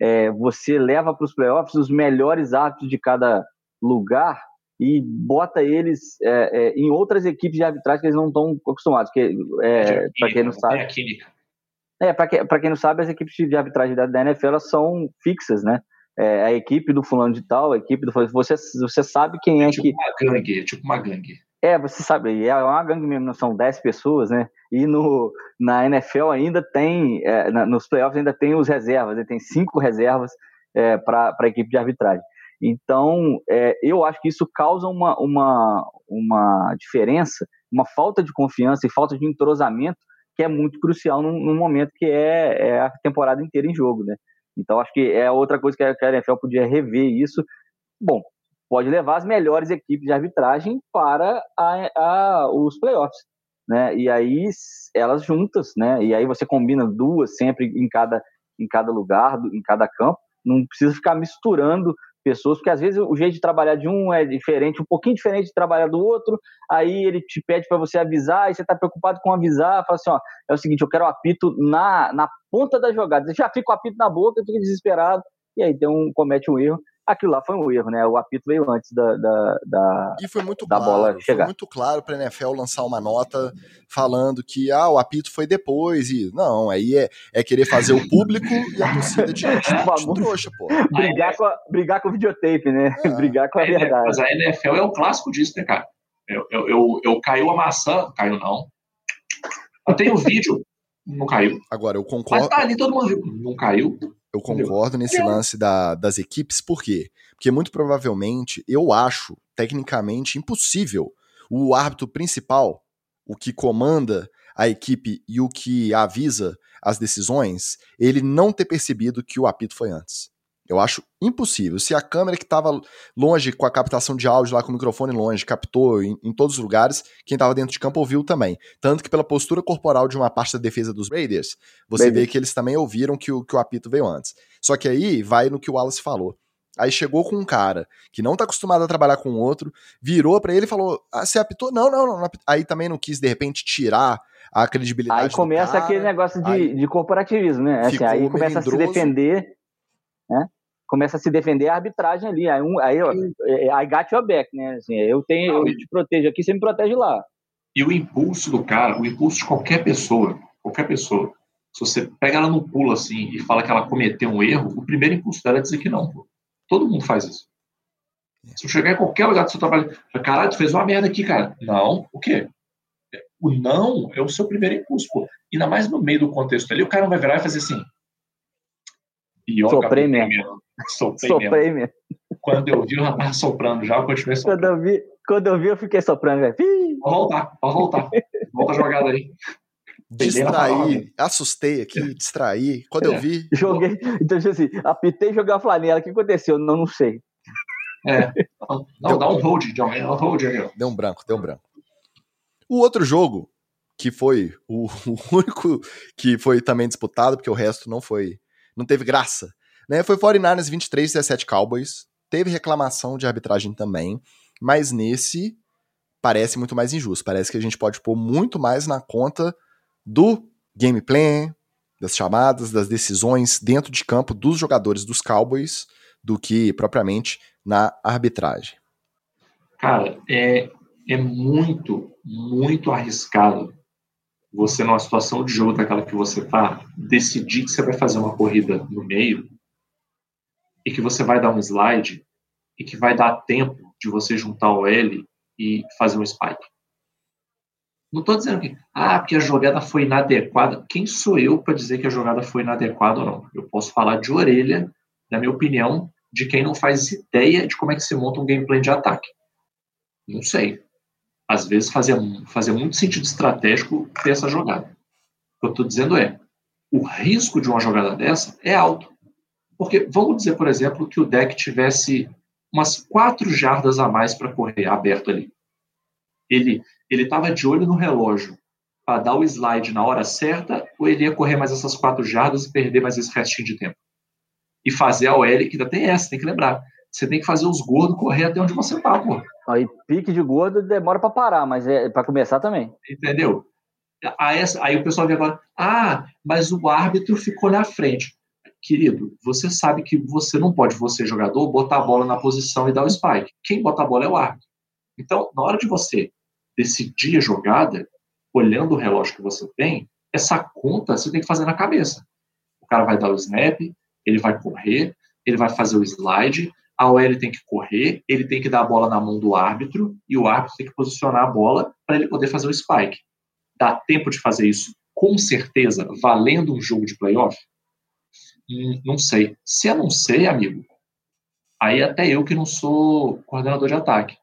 É, você leva para os playoffs os melhores árbitros de cada lugar e bota eles é, é, em outras equipes de arbitragem que eles não estão acostumados. Que, é, para quem não Tem sabe, é, para quem, não sabe, as equipes de arbitragem da, da NFL elas são fixas, né? É, a equipe do fulano de tal, a equipe do você você sabe quem é tipo que uma gangue, tipo uma gangue. É, você sabe, é uma gangue mesmo, são 10 pessoas, né? E no, na NFL ainda tem, é, na- nos playoffs ainda tem os reservas, né? tem cinco reservas é, para a equipe de arbitragem. Então, é, eu acho que isso causa uma, uma, uma diferença, uma falta de confiança e falta de entrosamento que é muito crucial num, num momento que é, é a temporada inteira em jogo, né? Então, acho que é outra coisa que a que a NFL podia rever isso. Bom, pode levar as melhores equipes de arbitragem para a, a- os playoffs, né? E aí elas juntas, né? E aí você combina duas sempre em cada em cada lugar, em cada campo. Não precisa ficar misturando pessoas, porque às vezes o jeito de trabalhar de um é diferente, um pouquinho diferente de trabalhar do outro. Aí ele te pede para você avisar, e você está preocupado com avisar, fala assim, ó, é o seguinte, eu quero o apito na, na ponta da jogada. Você já fica o apito na boca, fica desesperado, e aí um, comete um erro. Aquilo lá foi um erro, né? O apito veio antes da, da, da, E foi muito da claro, bola foi chegar. muito claro para a NFL lançar uma nota falando que ah, o apito foi depois e não, aí é, é querer fazer o público e a torcida de, de, trouxa, pô. brigar, com a, brigar com o videotape, né? É. brigar com a A NFL verdade. mas a NFL é o clássico disso, né, cara? Eu, eu, eu, eu caiu a maçã, caiu não. Eu tenho vídeo, não caiu. Agora, eu concordo. Mas tá ali, todo mundo viu. Não caiu. Eu concordo nesse lance da, das equipes, por quê? Porque muito provavelmente, eu acho, tecnicamente, impossível o árbitro principal, o que comanda a equipe e o que avisa as decisões, ele não ter percebido que o apito foi antes. Eu acho impossível. Se a câmera que estava longe com a captação de áudio lá com o microfone longe captou em, em todos os lugares, quem estava dentro de campo ouviu também. Tanto que pela postura corporal de uma parte da defesa dos Raiders, você Baby. vê que eles também ouviram que o, que o apito veio antes. Só que aí vai no que o Wallace falou. Aí chegou com um cara que não tá acostumado a trabalhar com outro, virou para ele e falou: ah, você apitou? Não, não, não. Aí também não quis, de repente, tirar a credibilidade. Aí começa cara, aquele negócio de, de corporativismo, né? Assim, aí começa a se defender, né? Começa a se defender a arbitragem ali. Aí, um, aí é, é, I got your back, né? Assim, eu tenho, eu te protejo aqui, você me protege lá. E o impulso do cara, o impulso de qualquer pessoa, qualquer pessoa, se você pega ela no pulo assim e fala que ela cometeu um erro, o primeiro impulso dela é dizer que não, pô. Todo mundo faz isso. Se eu chegar em qualquer lugar do seu trabalho, caralho, tu fez uma merda aqui, cara. Não, o quê? O não é o seu primeiro impulso, pô. Ainda mais no meio do contexto ali, o cara não vai virar e fazer assim. Soprei Soprei, mesmo. Quando eu vi, o rapaz soprando já, eu continuei soprando. Quando eu vi, quando eu, vi eu fiquei soprando, velho. Pode voltar, pode voltar. Volta a jogada aí. Distraí, assustei aqui, distraí. Quando é. eu vi. Joguei, então assim, apitei jogar a flanela. O que aconteceu? Não, não sei. É. Não, dá um hold, John. Dá um hold aí. Deu um branco, deu um branco. O outro jogo, que foi o, o, único que foi também disputado, porque o resto não foi. não teve graça. Né? Foi 49ers 23, 17 Cowboys. Teve reclamação de arbitragem também, mas nesse parece muito mais injusto. Parece que a gente pode pôr muito mais na conta do gameplay, das chamadas, das decisões dentro de campo dos jogadores dos Cowboys do que propriamente na arbitragem. Cara, é, é muito, muito arriscado você, numa situação de jogo daquela que você tá, decidir que você vai fazer uma corrida no meio e que você vai dar um slide e que vai dar tempo de você juntar o L e fazer um spike. Não estou dizendo que, ah, porque a jogada foi inadequada. Quem sou eu para dizer que a jogada foi inadequada ou não? Eu posso falar de orelha, na minha opinião, de quem não faz ideia de como é que se monta um gameplay de ataque. Não sei às vezes fazia, fazia muito sentido estratégico ter essa jogada. O que eu estou dizendo é, o risco de uma jogada dessa é alto. Porque vamos dizer, por exemplo, que o deck tivesse umas quatro jardas a mais para correr aberto ali. Ele ele estava de olho no relógio para dar o slide na hora certa ou ele ia correr mais essas quatro jardas e perder mais esse restinho de tempo? E fazer a OL, que ainda tem essa, tem que lembrar. Você tem que fazer os gordos correr até onde você tá, pô. Aí pique de gordo demora para parar, mas é para começar também. Entendeu? Aí, aí o pessoal vem agora, ah, mas o árbitro ficou na frente. Querido, você sabe que você não pode, você jogador, botar a bola na posição e dar o spike. Quem bota a bola é o árbitro. Então, na hora de você decidir a jogada, olhando o relógio que você tem, essa conta você tem que fazer na cabeça. O cara vai dar o snap, ele vai correr, ele vai fazer o slide, a OL tem que correr, ele tem que dar a bola na mão do árbitro e o árbitro tem que posicionar a bola para ele poder fazer o spike. Dá tempo de fazer isso com certeza, valendo um jogo de playoff? Hum, não sei. Se eu não sei, amigo, aí até eu que não sou coordenador de ataque.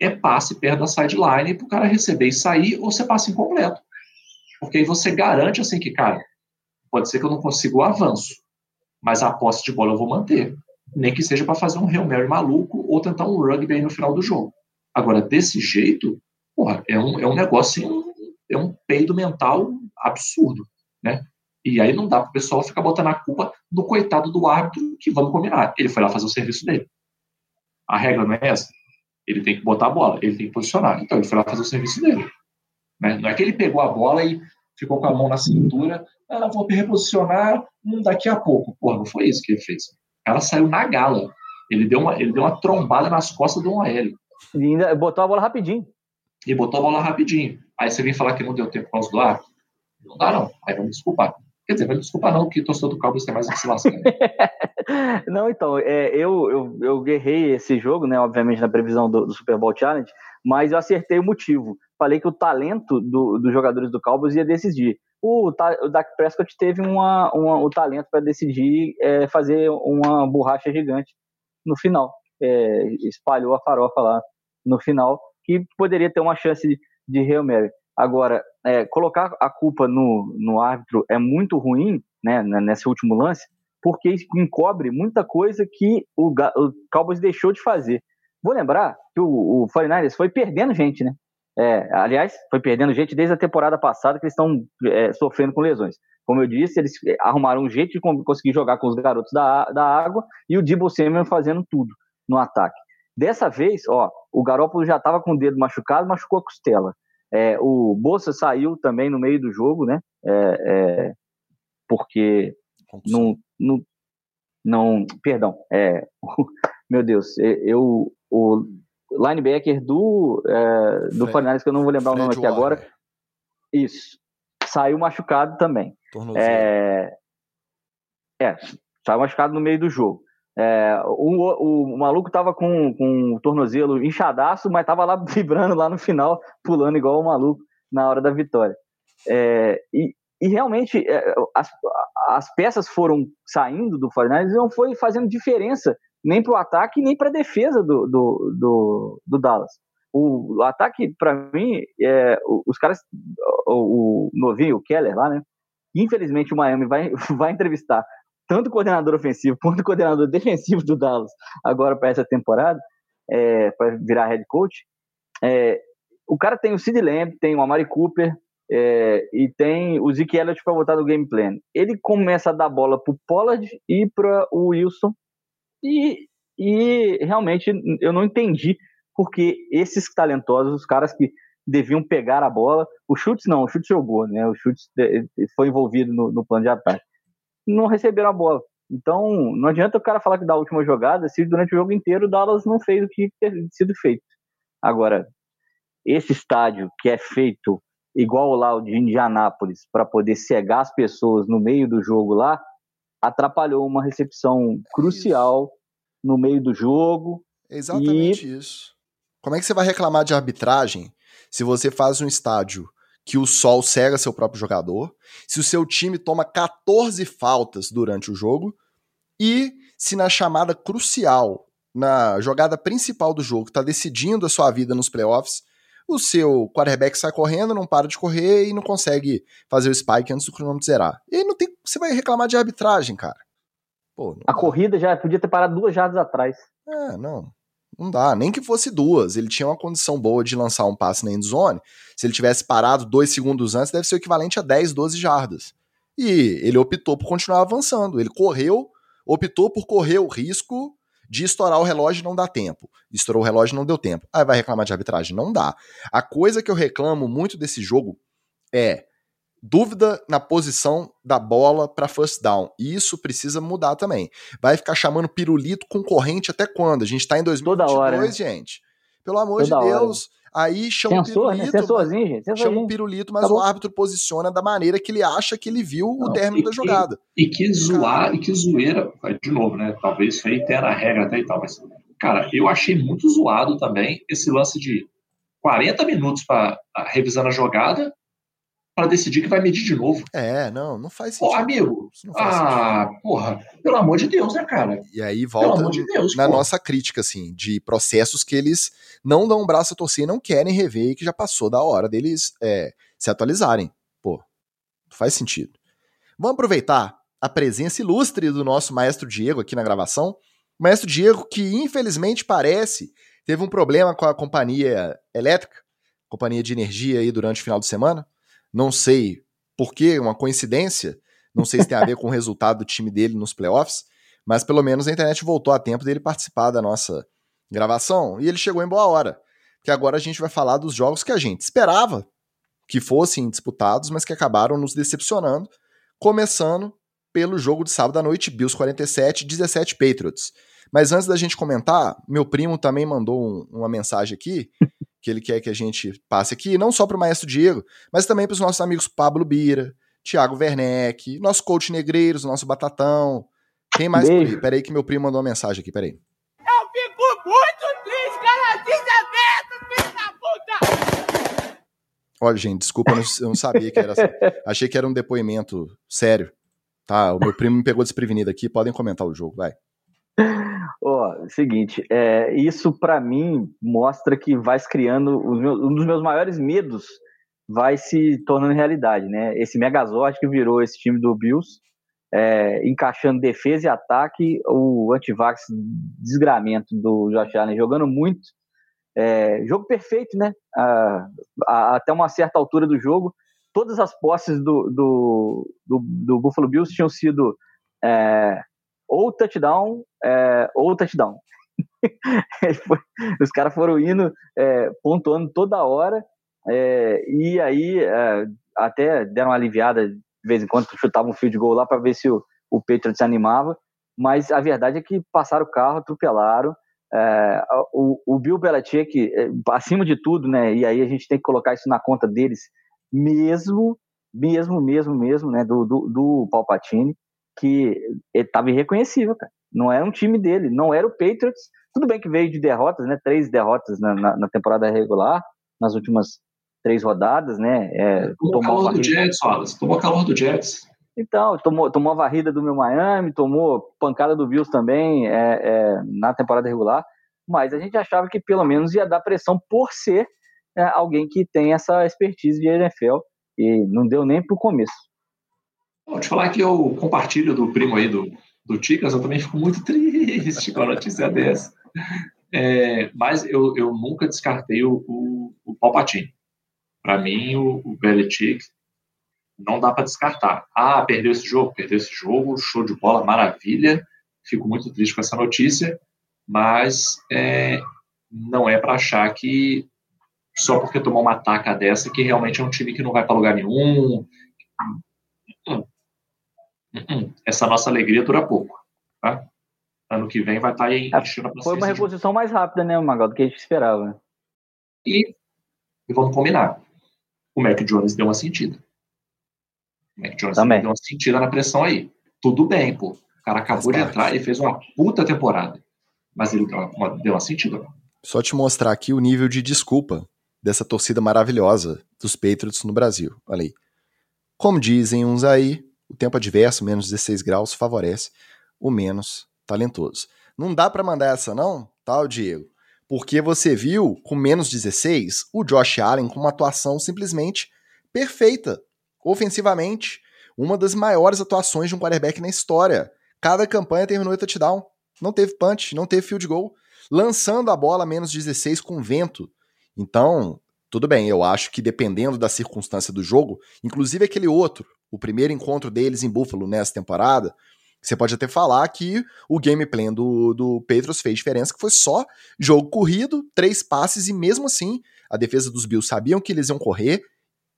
É passe perto da sideline para o cara receber e sair, ou você passa incompleto. Porque aí você garante assim que, cara, pode ser que eu não consiga o avanço, mas a posse de bola eu vou manter nem que seja para fazer um Hail Mary maluco ou tentar um rugby aí no final do jogo. Agora, desse jeito, porra, é um, é um negócio, é um peido mental absurdo, né? E aí não dá para o pessoal ficar botando a culpa no coitado do árbitro que vamos combinar. Ele foi lá fazer o serviço dele. A regra não é essa. Ele tem que botar a bola, ele tem que posicionar. Então ele foi lá fazer o serviço dele. Né? Não é que ele pegou a bola e ficou com a mão na cintura, ah, vou reposicionar hum, daqui a pouco. Porra, não foi isso que ele fez cara saiu na gala. Ele deu uma, ele deu uma trombada nas costas do OL. E ainda botou a bola rapidinho. E botou a bola rapidinho. Aí você vem falar que não deu tempo por causa do ar? Não dá, não. Aí vamos desculpar. Quer dizer, não desculpa não, que torcedor do Cowboys tem mais que se lascar. não, então, é, eu, eu, eu guerrei esse jogo, né, obviamente na previsão do, do, Super Bowl Challenge, mas eu acertei o motivo. Falei que o talento do, dos jogadores do Cowboys ia decidir. O, o Dak Prescott teve uma, uma o talento para decidir é, fazer uma borracha gigante no final. É, espalhou a farofa lá no final, que poderia ter uma chance de, de Hail Mary. Agora, é, colocar a culpa no, no árbitro é muito ruim, né, nesse último lance, porque encobre muita coisa que o, o Cowboys deixou de fazer. Vou lembrar que o, o 49ers foi perdendo gente, né? É, aliás, foi perdendo gente desde a temporada passada que eles estão é, sofrendo com lesões. Como eu disse, eles arrumaram um jeito de conseguir jogar com os garotos da, da água e o Debo Samuel fazendo tudo no ataque. Dessa vez, ó, o Garópolo já estava com o dedo machucado, machucou a costela. É, o Bolsa saiu também no meio do jogo, né? É, é, porque não, não, não, perdão, é, meu Deus, eu o linebacker do é, do Fornales que eu não vou lembrar Fred o nome aqui Warner. agora, isso, saiu machucado também. É, é, saiu machucado no meio do jogo. É, o, o, maluco tava com, com o tornozelo inchadaço, mas tava lá vibrando lá no final, pulando igual o maluco na hora da vitória. É, e, e realmente é, as, as peças foram saindo do Fortnite não foi fazendo diferença nem para o ataque nem para a defesa do, do, do, do, Dallas. O, o ataque, para mim, é, os caras, o, o novinho, o Keller lá, né? Infelizmente o Miami vai, vai entrevistar tanto coordenador ofensivo quanto coordenador defensivo do Dallas agora para essa temporada, é, para virar head coach. É, o cara tem o Sid Lamb, tem o Amari Cooper é, e tem o Zeke Elliott para botar no game plan. Ele começa a dar bola para o Pollard e para o Wilson e, e realmente eu não entendi porque esses talentosos, os caras que deviam pegar a bola, o Chutes não, o Chutes jogou, né? O Chutes foi envolvido no, no plano de ataque não receberam a bola. Então, não adianta o cara falar que da última jogada se durante o jogo inteiro o Dallas não fez o que ter sido feito. Agora, esse estádio que é feito igual lá o de Indianápolis para poder cegar as pessoas no meio do jogo lá, atrapalhou uma recepção crucial isso. no meio do jogo. Exatamente e... isso. Como é que você vai reclamar de arbitragem se você faz um estádio que o sol cega seu próprio jogador, se o seu time toma 14 faltas durante o jogo e se na chamada crucial, na jogada principal do jogo, está decidindo a sua vida nos playoffs, o seu quarterback sai correndo, não para de correr e não consegue fazer o spike antes do cronômetro zerar. E aí não tem, você vai reclamar de arbitragem, cara. Pô, a corrida já podia ter parado duas jardas atrás. É, não. Não dá, nem que fosse duas. Ele tinha uma condição boa de lançar um passe na endzone. Se ele tivesse parado dois segundos antes, deve ser o equivalente a 10, 12 jardas. E ele optou por continuar avançando. Ele correu, optou por correr o risco de estourar o relógio não dar tempo. Estourou o relógio não deu tempo. Aí vai reclamar de arbitragem? Não dá. A coisa que eu reclamo muito desse jogo é dúvida na posição da bola para first down. E isso precisa mudar também. Vai ficar chamando pirulito concorrente até quando? A gente está em 2022, Toda hora, né? gente. Pelo amor Toda de Deus. Hora. Aí chama Sensor, o pirulito. Né? Sensorzinho, gente. Sensorzinho. Chama o pirulito, mas Acabou. o árbitro posiciona da maneira que ele acha que ele viu Não, o término e, da jogada. E, e que zoar, e que zoeira, de novo, né? Talvez reitera a regra até e tal, mas, cara, eu achei muito zoado também esse lance de 40 minutos para revisar a jogada para decidir que vai medir de novo. É, não, não faz sentido. Pô, amigo, ah, sentido. porra, pelo amor de Deus, né, cara? E aí volta de Deus, na nossa crítica, assim, de processos que eles não dão um braço a torcer e não querem rever e que já passou da hora deles é, se atualizarem. Pô, não faz sentido. Vamos aproveitar a presença ilustre do nosso maestro Diego aqui na gravação. O maestro Diego, que infelizmente parece teve um problema com a companhia elétrica, companhia de energia aí durante o final de semana não sei por que, uma coincidência. Não sei se tem a ver com o resultado do time dele nos playoffs, mas pelo menos a internet voltou a tempo dele participar da nossa gravação e ele chegou em boa hora. Que agora a gente vai falar dos jogos que a gente esperava que fossem disputados, mas que acabaram nos decepcionando, começando pelo jogo de sábado à noite, Bills 47, 17 Patriots. Mas antes da gente comentar, meu primo também mandou um, uma mensagem aqui que ele quer que a gente passe aqui, não só para o Maestro Diego, mas também para os nossos amigos Pablo Bira, Thiago Werneck, nosso coach Negreiros, nosso Batatão. Quem mais Beijo. por aí? Peraí que meu primo mandou uma mensagem aqui, peraí. Eu fico muito triste, cara, desaberto, filho da puta! Olha, gente, desculpa, eu não, eu não sabia que era assim. Achei que era um depoimento sério. Tá, o meu primo me pegou desprevenido aqui, podem comentar o jogo, vai. Ó, oh, seguinte, é, isso para mim mostra que vai se criando meus, um dos meus maiores medos vai se tornando realidade, né? Esse Megazord que virou esse time do Bills, é, encaixando defesa e ataque, o antivax desgramento do Josh Allen jogando muito, é, jogo perfeito, né? A, a, até uma certa altura do jogo, todas as posses do, do, do, do Buffalo Bills tinham sido é, ou touchdown é, ou touchdown. Os caras foram indo, é, pontuando toda hora, é, e aí é, até deram uma aliviada de vez em quando, chutavam um fio de gol lá para ver se o, o Patriots animava, mas a verdade é que passaram o carro, atropelaram. É, o, o Bill Belichick, é, acima de tudo, né, e aí a gente tem que colocar isso na conta deles, mesmo, mesmo, mesmo, mesmo, né, do, do, do Palpatine, que estava irreconhecível, cara. Não era um time dele, não era o Patriots. Tudo bem que veio de derrotas, né? Três derrotas na, na, na temporada regular, nas últimas três rodadas, né? É, tomou, tomou calor do Jets, Wallace. Tomou calor do Jets. Então, tomou, tomou a varrida do meu Miami, tomou pancada do Bills também é, é, na temporada regular, mas a gente achava que pelo menos ia dar pressão por ser é, alguém que tem essa expertise de NFL e não deu nem pro começo. Vou te falar que eu compartilho do primo aí do, do Ticas, eu também fico muito triste com a notícia dessa. É, mas eu, eu nunca descartei o, o, o Palpatine. Para mim, o, o Belichick não dá para descartar. Ah, perdeu esse jogo? Perdeu esse jogo, show de bola, maravilha. Fico muito triste com essa notícia, mas é, não é para achar que só porque tomou uma ataca dessa que realmente é um time que não vai para lugar nenhum. Hum, essa nossa alegria dura pouco. Tá? Ano que vem vai estar tá aí é, enchendo a Foi uma reposição mais rápida, né, Magal, do que a gente esperava. E, e vamos combinar. O Mac Jones deu uma sentida. O Mac Jones Também. deu uma sentida na pressão aí. Tudo bem, pô. O cara acabou de entrar e fez uma puta temporada. Mas ele deu uma, deu uma sentida. Só te mostrar aqui o nível de desculpa dessa torcida maravilhosa dos Patriots no Brasil. Olha aí. Como dizem uns aí, o tempo adverso, menos 16 graus, favorece o menos talentoso. Não dá para mandar essa não, tá, Diego? Porque você viu, com menos 16, o Josh Allen com uma atuação simplesmente perfeita, ofensivamente. Uma das maiores atuações de um quarterback na história. Cada campanha terminou em touchdown. Não teve punch, não teve field goal. Lançando a bola a menos 16 com vento. Então, tudo bem, eu acho que dependendo da circunstância do jogo, inclusive aquele outro, o primeiro encontro deles em Buffalo nessa temporada, você pode até falar que o gameplay do, do Patriots fez diferença, que foi só jogo corrido, três passes, e mesmo assim, a defesa dos Bills sabiam que eles iam correr,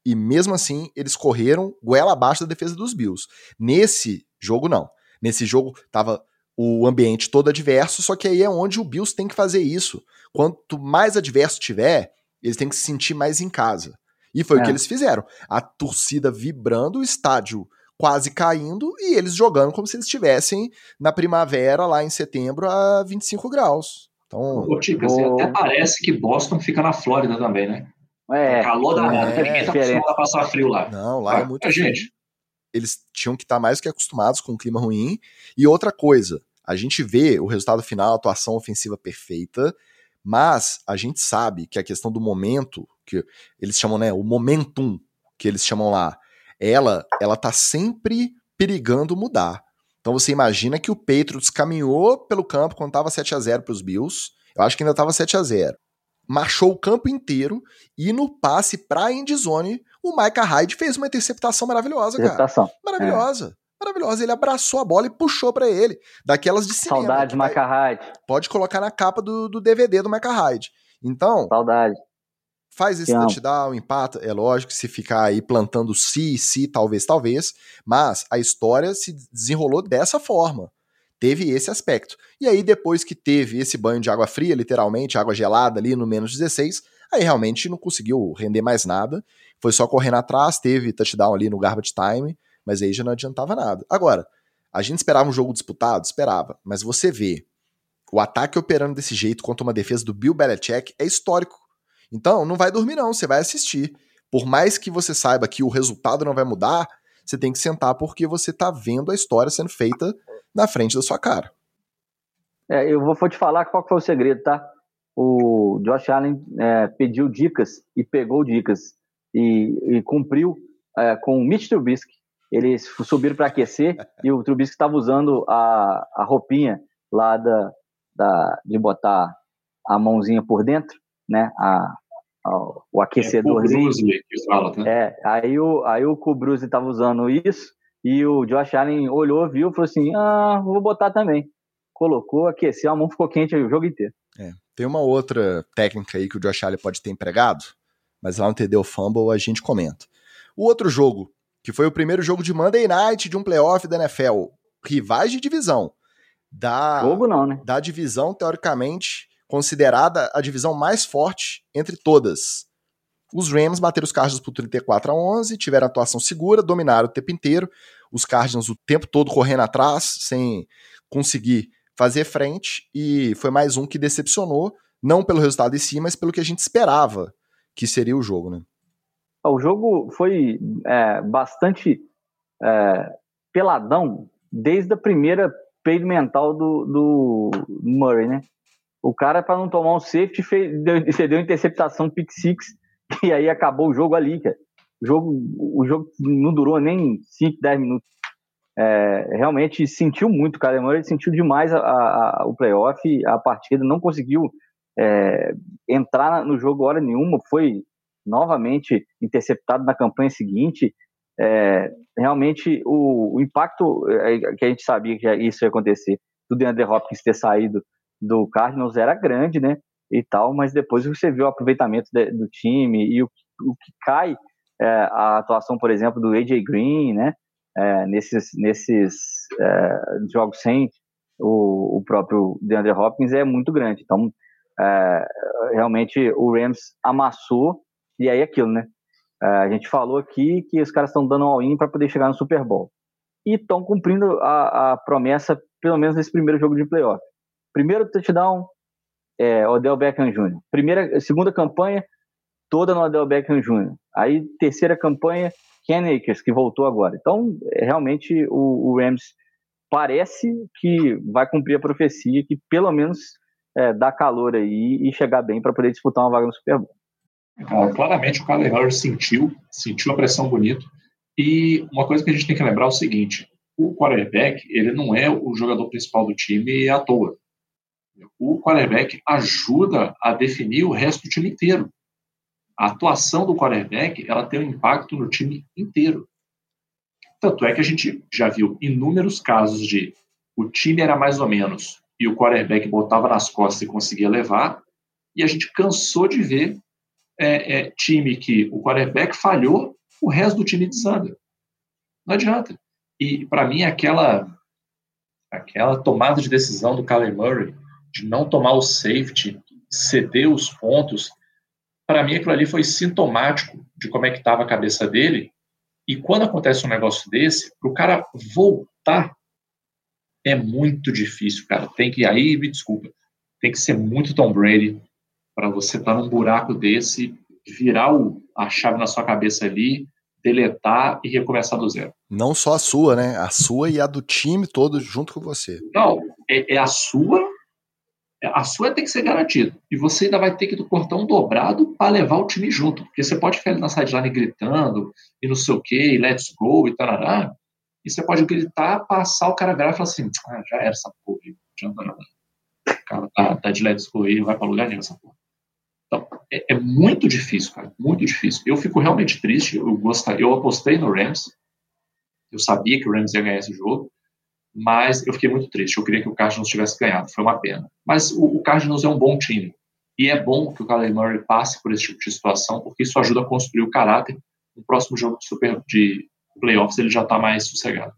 e mesmo assim, eles correram goela abaixo da defesa dos Bills. Nesse jogo, não. Nesse jogo, tava o ambiente todo adverso, só que aí é onde o Bills tem que fazer isso. Quanto mais adverso tiver, eles têm que se sentir mais em casa. E foi é. o que é. eles fizeram. A torcida vibrando, o estádio quase caindo e eles jogando como se eles estivessem na primavera, lá em setembro, a 25 graus. Então, Ô, Tica, o... até parece que Boston fica na Flórida também, né? É, calor da é, ninguém tá acostumado a passar frio lá. Não, lá é muito a gente. Eles tinham que estar tá mais que acostumados com o clima ruim. E outra coisa, a gente vê o resultado final, a atuação ofensiva perfeita, mas a gente sabe que a questão do momento, que eles chamam, né, o momentum, que eles chamam lá, ela, ela tá sempre perigando mudar. Então você imagina que o Patriots caminhou pelo campo quando tava 7 a 0 para os Bills. Eu acho que ainda tava 7 a 0. Marchou o campo inteiro e no passe pra endzone, o Micah Hyde fez uma interceptação maravilhosa, interceptação. cara. Maravilhosa. É maravilhosa. Ele abraçou a bola e puxou para ele. Daquelas de cinema. Saudade, Micah Hyde. Pode colocar na capa do, do DVD do Micah Hyde. Então. Saudade. Faz esse touchdown, empata. É lógico, se ficar aí plantando se, se, talvez, talvez. Mas a história se desenrolou dessa forma. Teve esse aspecto. E aí, depois que teve esse banho de água fria, literalmente, água gelada ali no menos 16, Aí realmente não conseguiu render mais nada, foi só correndo atrás, teve touchdown ali no garbage time, mas aí já não adiantava nada. Agora, a gente esperava um jogo disputado? Esperava, mas você vê o ataque operando desse jeito contra uma defesa do Bill Belichick é histórico. Então, não vai dormir não, você vai assistir. Por mais que você saiba que o resultado não vai mudar, você tem que sentar porque você tá vendo a história sendo feita na frente da sua cara. É, eu vou, vou te falar qual foi o segredo, tá? O Josh Allen é, pediu dicas e pegou dicas e, e cumpriu é, com o Mitch Trubisky. Eles subiram para aquecer e o Trubisky estava usando a, a roupinha lá da, da, de botar a mãozinha por dentro, né? A, a o aquecedorzinho. É, que fala, né? é, aí o, aí o Kubruse estava usando isso e o Josh Allen olhou, viu, falou assim: ah, vou botar também. Colocou, aqueceu, a mão ficou quente o jogo inteiro. É. Tem uma outra técnica aí que o Josh Allen pode ter empregado, mas lá no TD Fumble a gente comenta. O outro jogo, que foi o primeiro jogo de Monday Night de um playoff da NFL, rivais de divisão. Da, jogo não, né? Da divisão, teoricamente, considerada a divisão mais forte entre todas. Os Rams bateram os Cardinals por 34 a 11, tiveram atuação segura, dominaram o tempo inteiro. Os Cardinals o tempo todo correndo atrás, sem conseguir fazer frente e foi mais um que decepcionou, não pelo resultado em si, mas pelo que a gente esperava que seria o jogo, né? O jogo foi é, bastante é, peladão desde a primeira page mental do, do Murray, né? O cara, para não tomar um safety, fez, deu, interceptação pick six e aí acabou o jogo ali, cara. O jogo, o jogo não durou nem 5, 10 minutos é, realmente sentiu muito, Kyler Murray sentiu demais a, a, o playoff, a partida, não conseguiu é, entrar no jogo hora nenhuma, foi novamente interceptado na campanha seguinte. É, realmente o, o, impacto é, que a gente sabia que isso ia acontecer, do DeAndre Hopkins ter saído do Cardinals era grande, né? E tal, mas depois você viu o aproveitamento de, do time e o, o que cai é, a atuação, por exemplo, do AJ Green, né? é, nesses, nesses é, jogos sem o, o, próprio DeAndre Hopkins é muito grande. Então, é, realmente o Rams amassou e aí aquilo, né? É, a gente falou aqui que os caras estão dando all-in para poder chegar no Super Bowl e estão cumprindo a, a, promessa, pelo menos nesse primeiro jogo de playoff. Primeiro touchdown, é, Odell Beckham Jr. Primeira, segunda campanha, toda no Odell Beckham Jr. Aí, terceira campanha, Ken Akers, que voltou agora. Então, é, realmente, o, o, Rams parece que vai cumprir a profecia, que pelo menos é, dá calor aí e chegar bem para poder disputar uma vaga no Super Bowl. Ah, claramente, o Kyler sentiu, sentiu a pressão bonito. E uma coisa que a gente tem que lembrar é o seguinte: o quarterback ele não é o jogador principal do time à toa. O quarterback ajuda a definir o resto do time inteiro a atuação do quarterback ela tem um impacto no time inteiro. Tanto é que a gente já viu inúmeros casos de o time era mais ou menos e o quarterback botava nas costas e conseguia levar, e a gente cansou de ver é, é, time que o quarterback falhou, o resto do time desanda. Não adianta. E para mim aquela aquela tomada de decisão do Kyler Murray de não tomar o safety, ceder os pontos, para mim aquilo ali foi sintomático de como é que estava a cabeça dele. E quando acontece um negócio desse, para o cara voltar é muito difícil, cara. Tem que aí, me desculpa, tem que ser muito Tom Brady para você estar tá num buraco desse, virar o, a chave na sua cabeça ali, deletar e recomeçar do zero. Não só a sua, né? A sua e a do time todo junto com você. Não, é, é a sua a sua tem que ser garantida. E você ainda vai ter que cortar um dobrado para levar o time junto. Porque você pode ficar ali na sideline gritando, e não sei o quê, e let's go, e tarará. E você pode gritar, passar, o cara virar e falar assim: ah, já era essa porra, não adianta nada. O cara tá, tá de let's go e vai para lugar nenhum essa porra. Então, é, é, muito difícil, cara, muito difícil. Eu fico realmente triste. Eu, gostei, eu apostei no Rams. Eu sabia que o Rams ia ganhar esse jogo mas eu fiquei muito triste. Eu queria que o Cardinals tivesse ganhado, foi uma pena. Mas o, o Cardinals é um bom time. E é bom que o Kyler Murray passe por esse tipo de situação, porque isso ajuda a construir o caráter. No próximo jogo de, super, de playoffs ele já está mais sossegado.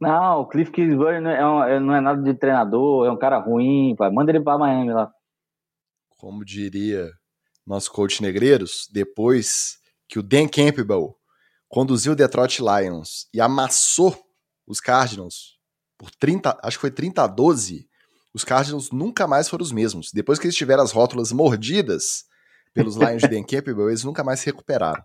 Não, o Cliff Kingsbury não é, um, não é nada de treinador, é um cara ruim, pai. manda ele para Miami lá. Como diria nosso coach Negreiros, depois que o Dan Campbell conduziu o Detroit Lions e amassou os Cardinals por 30, acho que foi 30 a 12, os Cardinals nunca mais foram os mesmos. Depois que eles tiveram as rótulas mordidas pelos Lions de Dan Campbell, eles nunca mais se recuperaram.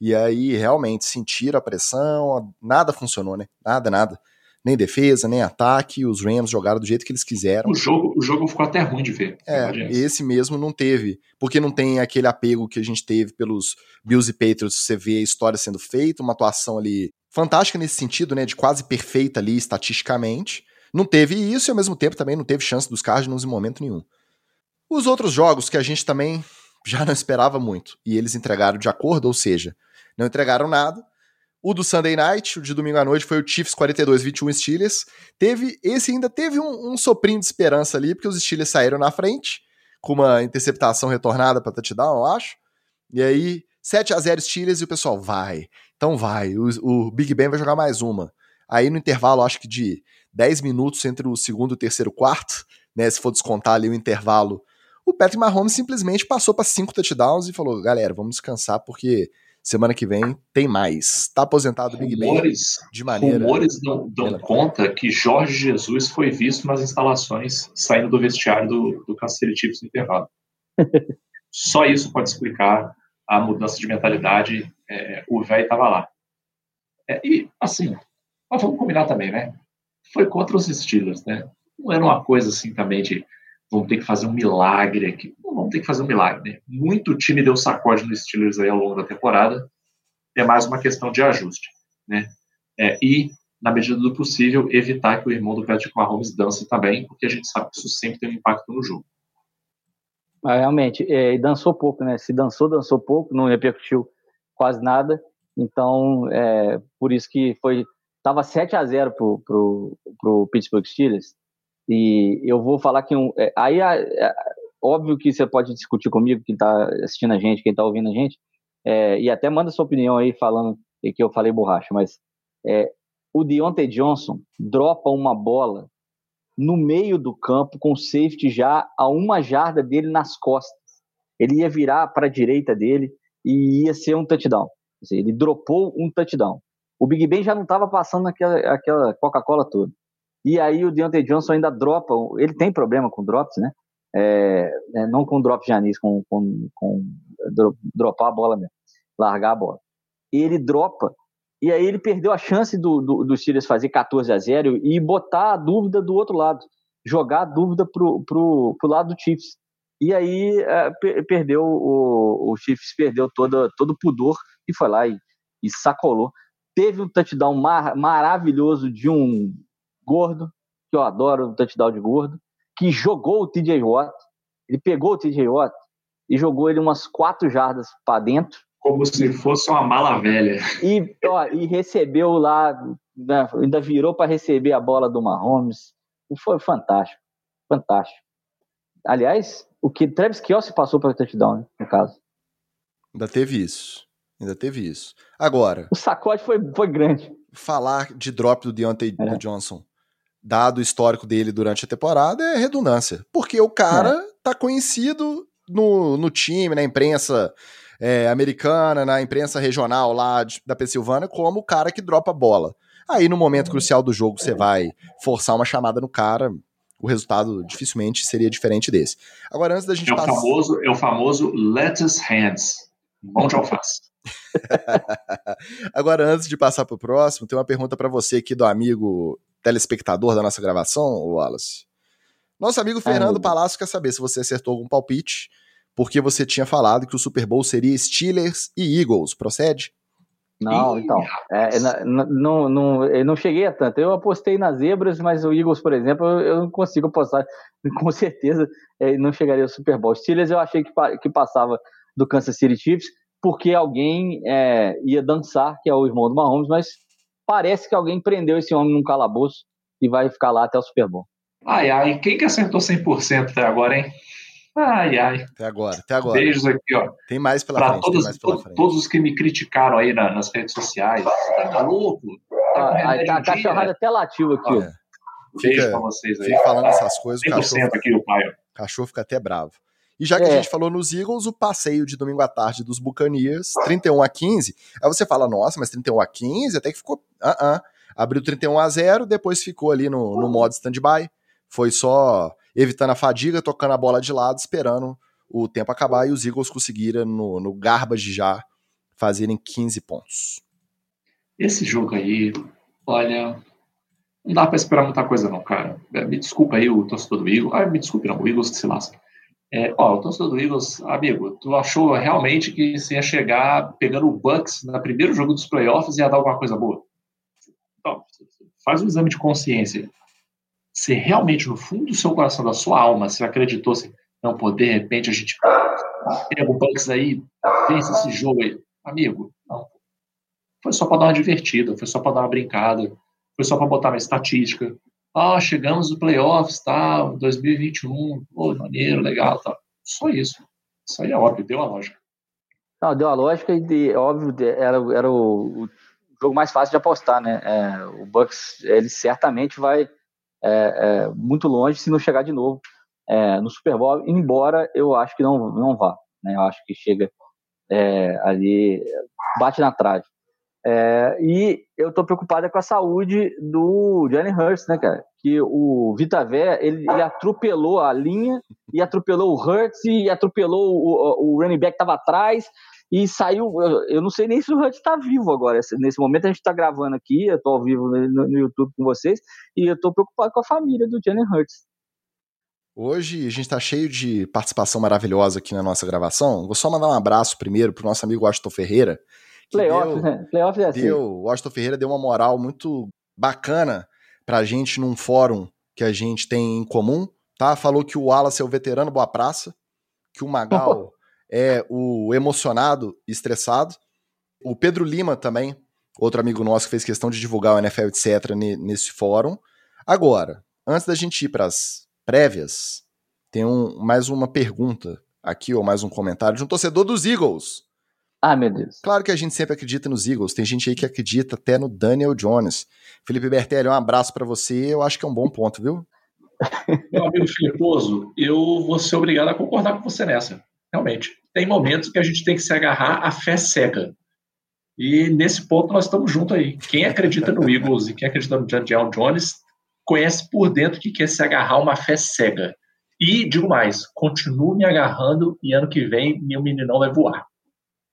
E aí, realmente, sentiram a pressão, nada funcionou, né? Nada, nada. Nem defesa, nem ataque, os Rams jogaram do jeito que eles quiseram. O jogo, o jogo ficou até ruim de ver. É, esse mesmo não teve, porque não tem aquele apego que a gente teve pelos Bills e Patriots, você vê a história sendo feita, uma atuação ali fantástica nesse sentido, né, de quase perfeita ali estatisticamente. Não teve isso e ao mesmo tempo também não teve chance dos Cardinals em momento nenhum. Os outros jogos que a gente também já não esperava muito e eles entregaram de acordo, ou seja, não entregaram nada. O do Sunday Night, o de domingo à noite, foi o Chiefs 42-21 Steelers. Teve, esse ainda teve um, um soprinho de esperança ali, porque os Steelers saíram na frente, com uma interceptação retornada para touchdown, eu acho. E aí, 7 a 0 Steelers e o pessoal, vai, então vai, o, o Big Ben vai jogar mais uma. Aí no intervalo, acho que de 10 minutos entre o segundo e o terceiro quarto, né, se for descontar ali o intervalo, o Patrick Mahomes simplesmente passou para cinco touchdowns e falou, galera, vamos descansar porque Semana que vem tem mais. Está aposentado o Big rumores, Ben de maneira. Rumores dão, dão conta que Jorge Jesus foi visto nas instalações saindo do vestiário do, do Kansas City Chiefs no intervalo. Só isso pode explicar a mudança de mentalidade. É, o velho estava lá. É, e, assim, mas vamos combinar também, né? Foi contra os Steelers, né? Não era uma coisa assim também de vamos ter que fazer um milagre aqui. Não vamos ter que fazer um milagre. Né? Muito time deu sacode no Steelers aí ao longo da temporada. É mais uma questão de ajuste. Né? É, e, na medida do possível, evitar que o irmão do Patrick Mahomes dance também, porque a gente sabe que isso sempre tem um impacto no jogo. Mas, realmente, é, dançou pouco, né? Se dançou, dançou pouco, não repercutiu quase nada. Então, é, por isso que foi. Tava 7 a 0 pro, pro, pro Pittsburgh Steelers e eu vou falar que um, é, aí é, óbvio que você pode discutir comigo, quem está assistindo a gente, quem está ouvindo a gente, é, e até manda sua opinião aí falando que eu falei borracha, mas é, o Deontay Johnson dropa uma bola no meio do campo com safety já a uma jarda dele nas costas. Ele ia virar para a direita dele e ia ser um touchdown. Ele dropou um touchdown. O Big Ben já não estava passando aquela, aquela Coca-Cola toda. E aí o Deontay Johnson ainda dropa, ele tem problema com drops, né? É, é, não com drop de anis, com, com, com dropar a bola mesmo, largar a bola. Ele dropa, e aí ele perdeu a chance do, do, do Steelers fazer 14 a 0 e botar a dúvida do outro lado, jogar a dúvida pro, pro, pro lado do Chiefs. E aí é, perdeu, o, o Chiefs perdeu todo, todo o pudor e foi lá e, e sacolou. Teve um touchdown mar, maravilhoso de um gordo, que eu adoro o touchdown de gordo, que jogou o TJ Watt, ele pegou o TJ Watt e jogou ele umas quatro jardas para dentro. Como se fosse uma mala velha. E, ó, e recebeu lá, né, ainda virou para receber a bola do Mahomes. E foi fantástico, fantástico. Aliás, o que Travis Kelsey passou para o touchdown, né, no caso. Ainda teve isso. Ainda teve isso. Agora. O sacode foi, foi grande. Falar de drop do Deontay é. Johnson dado o histórico dele durante a temporada, é redundância. Porque o cara é. tá conhecido no, no time, na imprensa é, americana, na imprensa regional lá de, da Pensilvânia, como o cara que dropa bola. Aí, no momento crucial do jogo, você vai forçar uma chamada no cara, o resultado dificilmente seria diferente desse. Agora, antes da gente é o passar... Famoso, é o famoso lettuce hands, mão de alface. Agora, antes de passar para o próximo, tem uma pergunta para você aqui do amigo telespectador da nossa gravação, Wallace. Nosso amigo Fernando Ai, Palácio quer saber se você acertou algum palpite, porque você tinha falado que o Super Bowl seria Steelers e Eagles, procede? Não, então, é, não, não, eu não cheguei a tanto. Eu apostei nas zebras, mas o Eagles, por exemplo, eu não consigo apostar. Com certeza é, não chegaria ao Super Bowl. Steelers eu achei que, que passava do Kansas City Chiefs, porque alguém é, ia dançar, que é o irmão do Mahomes, mas parece que alguém prendeu esse homem num calabouço e vai ficar lá até o Super Bowl. Ai, ai, quem que acertou 100% até agora, hein? Ai, ai. Até agora, até agora. Beijos aqui, ó. Tem mais pela pra frente. Todos, mais pela frente. todos os que me criticaram aí na, nas redes sociais. Tá maluco? Tá ah, tá, a cachorrada até latiu aqui, ó. Beijo pra vocês aí. Fica falando essas coisas. O cachorro, aqui, o pai. cachorro fica até bravo. E já que É. a gente falou nos Eagles, o passeio de domingo à tarde dos Buccaneers, 31 a 15. Aí você fala, nossa, mas 31 a 15 até que ficou. Ah, ah. Abriu 31 a 0, depois ficou ali no, no modo stand-by. Foi só evitando a fadiga, tocando a bola de lado, esperando o tempo acabar e os Eagles conseguiram, no, no garbage já, fazerem 15 pontos. Esse jogo aí, olha, não dá pra esperar muita coisa não, cara. É, Me desculpa aí o torcedor do Eagles. Ah, me desculpe não, o Eagles que se lasca. É, ó, o torcedor do Eagles, amigo, tu achou realmente que você ia chegar pegando o Bucks no primeiro jogo dos playoffs e ia dar alguma coisa boa? Então, faz um exame de consciência. Você realmente, no fundo do seu coração, da sua alma, você acreditou assim, não, pô, de repente a gente pega o Bucks aí, pensa esse jogo aí. Amigo, não. Foi só pra dar uma divertida, foi só pra dar uma brincada, foi só pra botar na estatística. Ah, chegamos no playoffs, tá, 2021, pô, maneiro, legal, tá. Só isso. Isso aí é óbvio, deu a lógica. Não, deu a lógica e, de- óbvio, era, era o, o jogo mais fácil de apostar, né? É, o Bucks, ele certamente vai é, é, muito longe se não chegar de novo é, no Super Bowl, embora eu acho que não, não vá, né? Eu acho que chega é, ali, bate na trave. É, e eu tô preocupado é com a saúde do Jalen Hurts, né, cara? Que o Vitavé, ele, ele atropelou a linha, e atropelou o Hurts, e atropelou o, o running back que tava atrás, e saiu. Eu, eu não sei nem se o Hurts tá vivo agora. Esse- Nesse momento a gente tá gravando aqui, eu tô ao vivo no, no YouTube com vocês, e eu tô preocupado com a família do Jalen Hurts. Hoje a gente tá cheio de participação maravilhosa aqui na nossa gravação. Vou só mandar um abraço primeiro pro nosso amigo Washington Ferreira. Playoffs, deu- né? Playoffs é assim. deu, o Washington Ferreira deu uma moral muito bacana pra gente num fórum que a gente tem em comum, tá? Falou que o Wallace é o veterano boa praça, que o Magal é o emocionado e estressado. O Pedro Lima também, outro amigo nosso que fez questão de divulgar o NFL, etc., ne- nesse fórum. Agora, antes da gente ir pras prévias, tem um, mais uma pergunta aqui, ou mais um comentário de um torcedor dos Eagles. Ah, meu Deus. Claro que a gente sempre acredita nos Eagles. Tem gente aí que acredita até no Daniel Jones. Felipe Bertelli, um abraço pra você. Eu acho que é um bom ponto, viu? Meu amigo Filiposo, eu vou ser obrigado a concordar com você nessa. Realmente. Tem momentos que a gente tem que se agarrar à fé cega. E nesse ponto nós estamos juntos aí. Quem acredita no Eagles e quem acredita no Daniel Jones conhece por dentro que quer se agarrar a uma fé cega. E digo mais, continuo me agarrando e ano que vem meu meninão vai voar.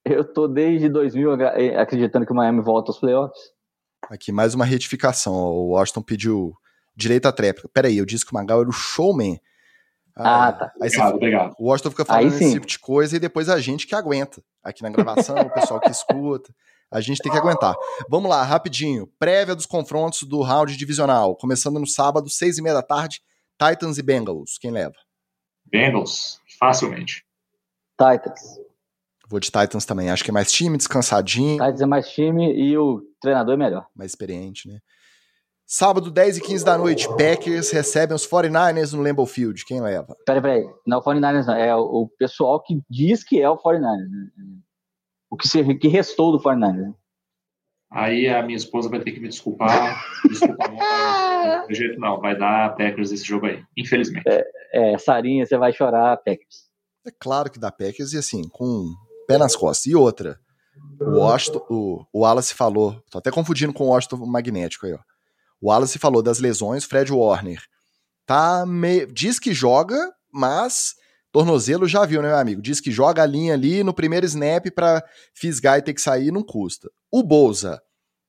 Eu tô desde 2000 agra- eh, acreditando que o Miami volta aos playoffs. Aqui, mais uma retificação. O Washington pediu direito à tréplica. Peraí, eu disse que o Magal era o showman. Ah, tá. Aí você- Obrigado, obrigado. o Washington fica falando esse tipo de coisa e depois a gente que aguenta. Aqui na gravação, o pessoal que escuta. A gente tem que aguentar. Vamos lá, rapidinho. Prévia dos confrontos do round divisional. Começando no sábado, seis e meia da tarde. Titans e Bengals. Quem leva? Bengals, facilmente. Titans. Vou de Titans também. Acho que é mais time, descansadinho, Titans é mais time e o treinador é melhor. mais experiente, né? Sábado, 10 e 15 da noite, Packers recebem os 49ers no Lambeau Field. Quem leva? Peraí, peraí. Não é o 49ers, não. É o pessoal que diz que é o 49ers. né? O que, se, que restou do 49ers. né? Aí a minha esposa vai ter que me desculpar. Desculpa, não de jeito não. Vai dar Packers esse jogo aí, infelizmente. É, Sarinha, você vai chorar, Packers. É claro que dá Packers e assim, com um pé nas costas. E outra, o Washington, o, o Wallace falou, tô até confundindo com o Washington magnético aí, ó. O Wallace falou das lesões, Fred Warner tá me... diz que joga, mas tornozelo já viu, né, meu amigo? Diz que joga a linha ali no primeiro snap pra fisgar e ter que sair, não custa. O Bolsa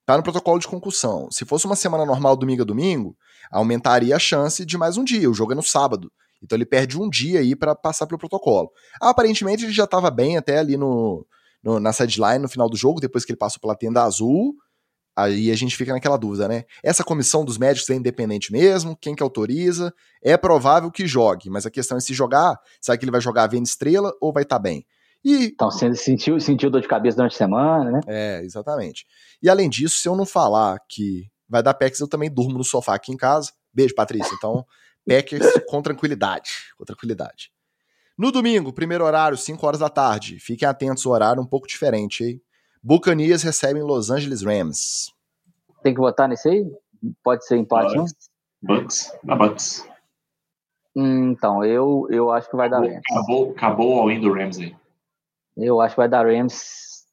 tá no protocolo de concussão. Se fosse uma semana normal, domingo a domingo, aumentaria a chance de mais um dia. O jogo é no sábado. Então ele perde um dia aí pra passar pelo protocolo. Aparentemente ele já tava bem até ali no, no- na sideline no final do jogo, depois que ele passou pela tenda azul. Aí a gente fica naquela dúvida, né? Essa comissão dos médicos é independente mesmo? Quem que autoriza? É provável que jogue, mas a questão é se jogar, será que ele vai jogar vendo estrela ou vai estar bem? E Então, sentiu, sentiu dor de cabeça durante a semana, né? é, exatamente. E além disso, se eu não falar que vai dar Packers, eu também durmo no sofá aqui em casa. Beijo, Patrícia. Então, Packers com tranquilidade. Com tranquilidade. No domingo, primeiro horário, 5 horas da tarde. Fiquem atentos, o horário um pouco diferente, hein? Buccaneers recebem Los Angeles Rams. Tem que votar nesse aí? Pode ser empate, não? Bucks, Bucks, da Bucks. Hum, então, eu, eu acho que vai acabou, dar Rams. Acabou, acabou o all-in do Ramsey. Eu acho que vai dar Rams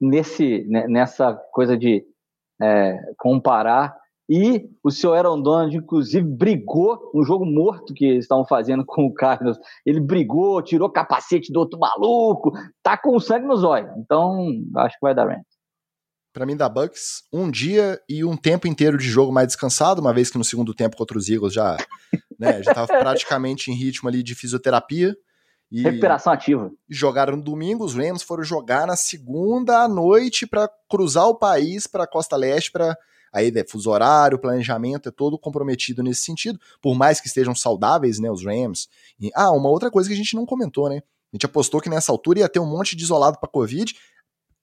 nesse, nessa coisa de é, comparar. E o senhor Aaron Donald, inclusive, brigou no jogo morto que eles estavam fazendo com o Cardinals. Ele brigou, tirou capacete do outro maluco, tá com sangue nos olhos. Então, acho que vai dar Rams. Para mim, da Bucks, um dia e um tempo inteiro de jogo mais descansado, uma vez que no segundo tempo contra os Eagles já, né, já tava praticamente em ritmo ali de fisioterapia. E Recuperação ativa. Jogaram no domingo, os Rams foram jogar na segunda à noite para cruzar o país para a costa leste para aí né, fuso horário, planejamento é todo comprometido nesse sentido, por mais que estejam saudáveis, né, os Rams. E, ah, uma outra coisa que a gente não comentou, né? A gente apostou que nessa altura ia ter um monte de isolado para Covid.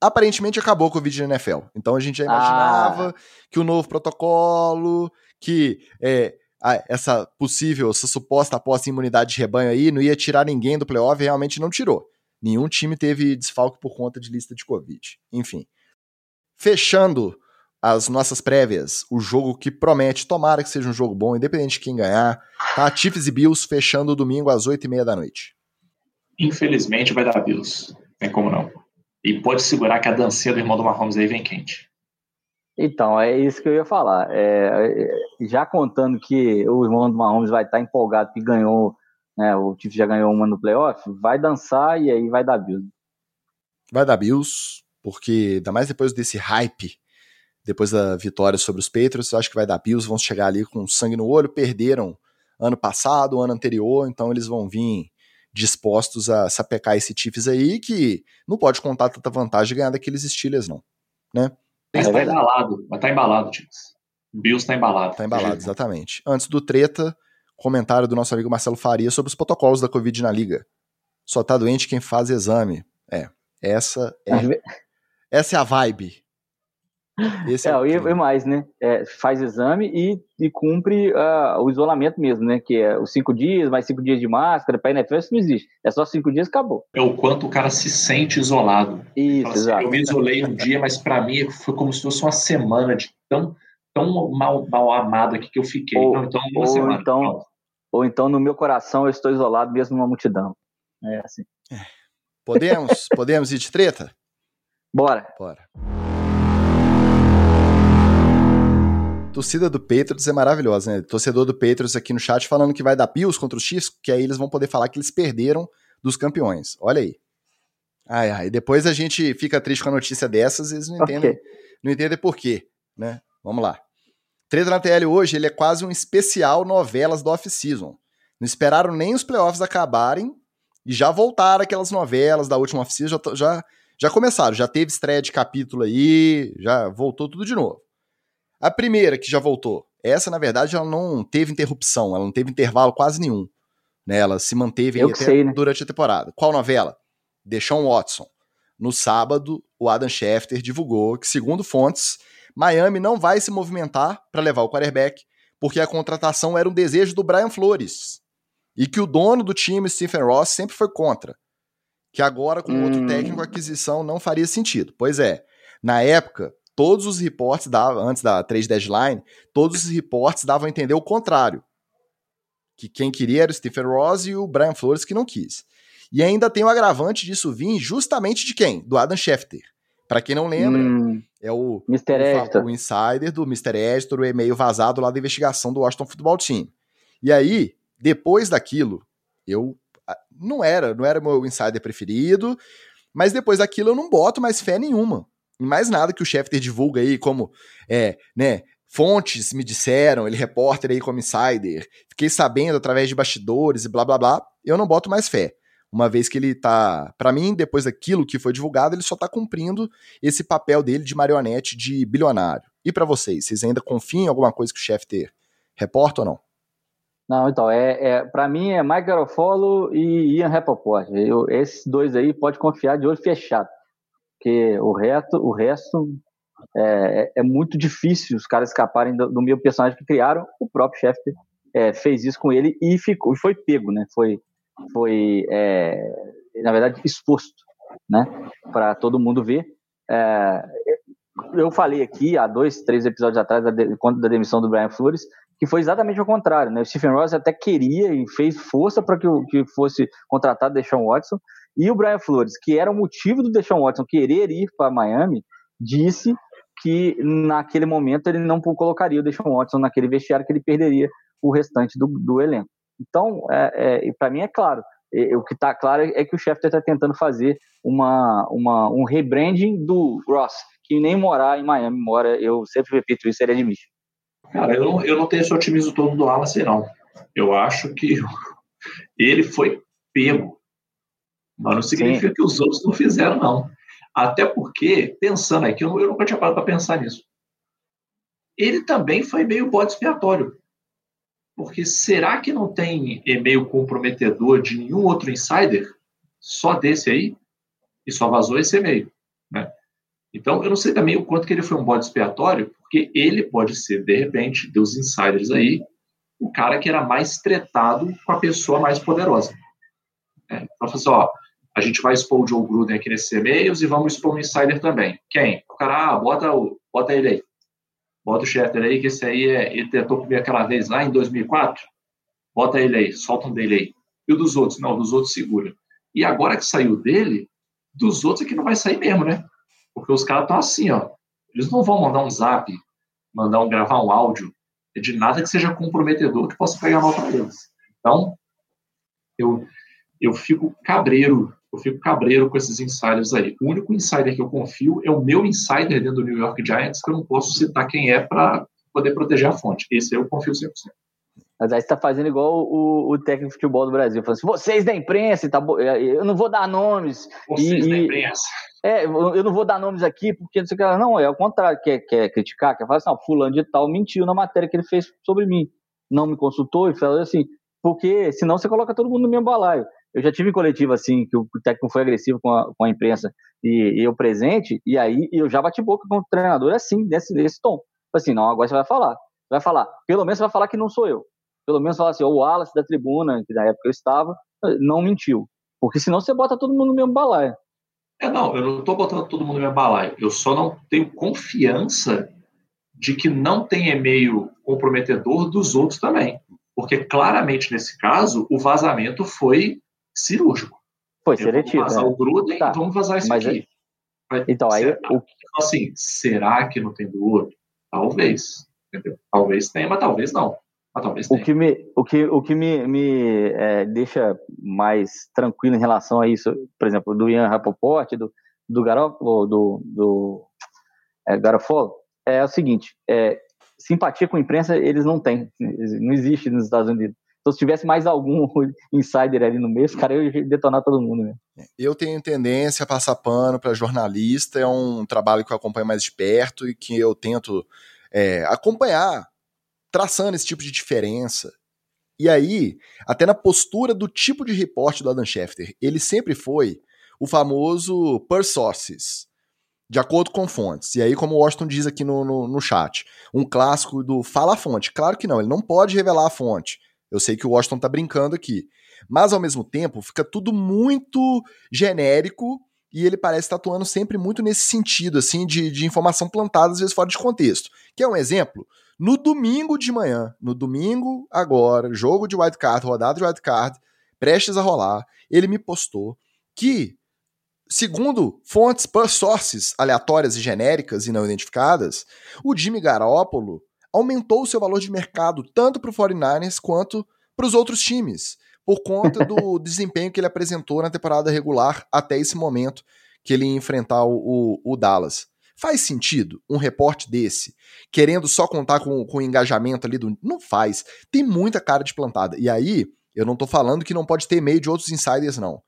Aparentemente acabou o Covid na NFL. Então a gente já imaginava ah. que o novo protocolo, que é, essa possível, essa suposta aposta em imunidade de rebanho aí não ia tirar ninguém do playoff realmente não tirou. Nenhum time teve desfalque por conta de lista de Covid. Enfim. Fechando as nossas prévias, o jogo que promete, tomara que seja um jogo bom, independente de quem ganhar, tá? Chiefs e Bills fechando o domingo às 8h30 da noite. Infelizmente vai dar Bills. Tem como não. E pode segurar que a dancinha do irmão do Mahomes aí vem quente. Então, é isso que eu ia falar. É, é já contando que o irmão do Mahomes vai estar empolgado que ganhou, né, o Chiefs já ganhou uma no playoff, vai dançar e aí vai dar Bills. Vai dar Bills, porque ainda mais depois desse hype, depois da vitória sobre os Patriots, eu acho que vai dar Bills, vão chegar ali com sangue no olho, perderam ano passado, ano anterior, então eles vão vir dispostos a sapecar esse Chiefs aí, que não pode contar tanta vantagem ganhar daqueles Steelers, não, né? Mas é tá embalado, mas tá embalado, Chiefs. Bills tá embalado. Tá embalado, exatamente. Antes do treta, comentário do nosso amigo Marcelo Faria sobre os protocolos da Covid na liga. Só tá doente quem faz exame. É, essa é, essa é a vibe esse é, é e, mais, né? É, faz exame e, e cumpre uh, o isolamento mesmo, né? Que é os cinco dias, mais cinco dias de máscara, para NFL isso não existe. É só cinco dias acabou. É o quanto o cara se sente isolado. Isso, assim, exato. Eu me isolei um dia, mas para mim foi como se fosse uma semana de tão, tão mal, mal amado aqui que eu fiquei. Ou, então, uma ou semana. Então, ou então, no meu coração, eu estou isolado mesmo numa multidão. É assim. É. Podemos? podemos ir de treta? Bora. Bora. Torcida do Patriots é maravilhosa, né? Torcedor do Patriots aqui no chat falando que vai dar Bills contra os Chiefs, que aí eles vão poder falar que eles perderam dos campeões. Olha aí. Ai, ai. Depois a gente fica triste com a notícia dessas e eles não entendem, okay. não entendem por quê, né? Vamos lá. Treta na TL hoje, ele é quase um especial novelas do off-season. Não esperaram nem os playoffs acabarem e já voltaram aquelas novelas da última off-season, já, já, já começaram, já teve estreia de capítulo aí, já voltou tudo de novo. A primeira que já voltou, essa na verdade ela não teve interrupção, ela não teve intervalo quase nenhum. Né? Ela se manteve sei, né? durante a temporada. Qual novela? Deshaun Watson. No sábado, o Adam Schefter divulgou que, segundo fontes, Miami não vai se movimentar para levar o quarterback, porque a contratação era um desejo do Brian Flores. E que o dono do time, Stephen Ross, sempre foi contra. Que agora, com hum. outro técnico, a aquisição não faria sentido. Pois é, na época, todos os reportes davam, antes da trade deadline, todos os reportes davam a entender o contrário. Que quem queria era o Stephen Ross e o Brian Flores que não quis. E ainda tem o agravante disso vir justamente de quem? Do Adam Schefter. Para quem não lembra, hum, é o. O, o insider do Mr. Editor, o e-mail vazado lá da investigação do Washington Football Team. E aí, depois daquilo, eu não era, não era meu insider preferido, mas depois daquilo eu não boto mais fé nenhuma mais nada que o Schefter divulga aí, como, é, né, fontes me disseram, ele repórter aí como insider, fiquei sabendo através de bastidores e blá blá blá, eu não boto mais fé. Uma vez que ele tá, para mim, depois daquilo que foi divulgado, ele só tá cumprindo esse papel dele de marionete de bilionário. E para vocês, vocês ainda confiam em alguma coisa que o Schefter reporta ou não? Não, então, é, é, para mim é Mike Garofalo e Ian Rappaport. Eu, esses dois aí pode confiar de olho fechado porque o resto, o resto é, é, é muito difícil os caras escaparem do, do meu personagem que criaram. O próprio chefe é, fez isso com ele e ficou, foi pego, né? Foi, foi é, na verdade, exposto, né? Para todo mundo ver. É, eu falei aqui há dois, três episódios atrás da, de, da demissão do Brian Flores que foi exatamente o contrário, né? O Stephen Ross até queria e fez força para que, que fosse contratado Deshaun Watson, e o Brian Flores, que era o motivo do Deshaun Watson querer ir para Miami, disse que naquele momento ele não colocaria o Deshaun Watson naquele vestiário que ele perderia o restante do, do elenco. Então, é, é, para mim é claro, o que está claro é que o Schefter está tentando fazer uma, uma, um rebranding do Ross, que nem morar em Miami mora, eu sempre repito isso, ele é de Michigan. Cara, eu não, eu não tenho esse otimismo todo do Wallace, não. Eu acho que ele foi pego. Mas não significa Sim. que os outros não fizeram, não. Até porque, pensando aqui, eu, eu nunca tinha parado para pensar nisso. Ele também foi meio bode expiatório. Porque será que não tem e-mail comprometedor de nenhum outro insider? Só desse aí? E só vazou esse e-mail. Né? Então, eu não sei também o quanto que ele foi um bode expiatório, porque ele pode ser, de repente, dos insiders aí, o cara que era mais tretado com a pessoa mais poderosa. É, então, assim, ó, a gente vai expor o Joe Gruden aqui nesses e-mails e vamos expor o insider também. Quem? O cara, ah, bota, o, bota ele aí. Bota o Schefter aí, que esse aí é, ele tentou comigo aquela vez lá em 2004. Bota ele aí, solta um dele aí. E o dos outros? Não, dos outros segura. E agora que saiu dele, dos outros é que não vai sair mesmo, né? Porque os caras estão assim, ó. Eles não vão mandar um zap, mandar um gravar um áudio de nada que seja comprometedor que possa pegar mal para eles. Então, eu, eu fico cabreiro, eu fico cabreiro com esses insiders aí. O único insider que eu confio é o meu insider dentro do New York Giants, que eu não posso citar quem é para poder proteger a fonte. Esse eu confio 100%. Mas aí você tá fazendo igual o, o técnico de futebol do Brasil, falando assim, vocês da imprensa, tá, eu não vou dar nomes. Vocês e, da imprensa. É, eu não vou dar nomes aqui, porque não sei o que. Não, é o contrário, quer, quer criticar, quer falar assim, não, fulano de tal mentiu na matéria que ele fez sobre mim. Não me consultou e falou assim, porque senão você coloca todo mundo no mesmo balaio. Eu já tive em coletivo assim, que o técnico foi agressivo com a, com a imprensa e, e eu presente, e aí eu já bati boca com o treinador assim, desse, desse tom. Assim, não, agora você vai falar. Vai falar, pelo menos você vai falar que não sou eu pelo menos falar assim, o Wallace da tribuna, que na época eu estava, não mentiu. Porque senão você bota todo mundo no mesmo balaio. É, não, eu não estou botando todo mundo no mesmo balaio. Eu só não tenho confiança de que não tem e-mail comprometedor dos outros também. Porque claramente, nesse caso, o vazamento foi cirúrgico. Foi seletivo. Vamos vazar é. o Gruden, tá. vamos vazar isso Mas aqui. É... Então, aí... O... Então, assim, será que não tem do outro? Talvez. Entendeu? Talvez tenha, mas talvez não. Ah, o que me, o que, o que me, me é, deixa mais tranquilo em relação a isso, por exemplo, do Ian Rapoport, do, do Garofalo, do, do é, Garofalo, é o seguinte, é, simpatia com a imprensa eles não têm, não existe nos Estados Unidos. Então, se tivesse mais algum insider ali no meio, cara, eu ia detonar todo mundo. Né? Eu tenho tendência a passar pano para jornalista, é um trabalho que eu acompanho mais de perto e que eu tento é, acompanhar traçando esse tipo de diferença. E aí, até na postura do tipo de reporte do Adam Schefter, ele sempre foi o famoso per sources, de acordo com fontes. E aí, como o Washington diz aqui no, no, no chat, um clássico do fala a fonte. Claro que não, ele não pode revelar a fonte. Eu sei que o Washington tá brincando aqui. Mas, ao mesmo tempo, fica tudo muito genérico e ele parece estar atuando sempre muito nesse sentido, assim, de, de informação plantada, às vezes fora de contexto. Quer um exemplo? No domingo de manhã, no domingo agora, jogo de wildcard, rodada de wildcard, prestes a rolar, ele me postou que, segundo fontes sources aleatórias e genéricas e não identificadas, o Jimmy Garoppolo aumentou o seu valor de mercado tanto para o 49ers quanto para os outros times, por conta do desempenho que ele apresentou na temporada regular até esse momento que ele ia enfrentar o, o, o Dallas. Faz sentido um reporte desse, querendo só contar com, com o engajamento ali do. Não faz. Tem muita cara de plantada. E aí, eu não tô falando que não pode ter e-mail de outros insiders, não.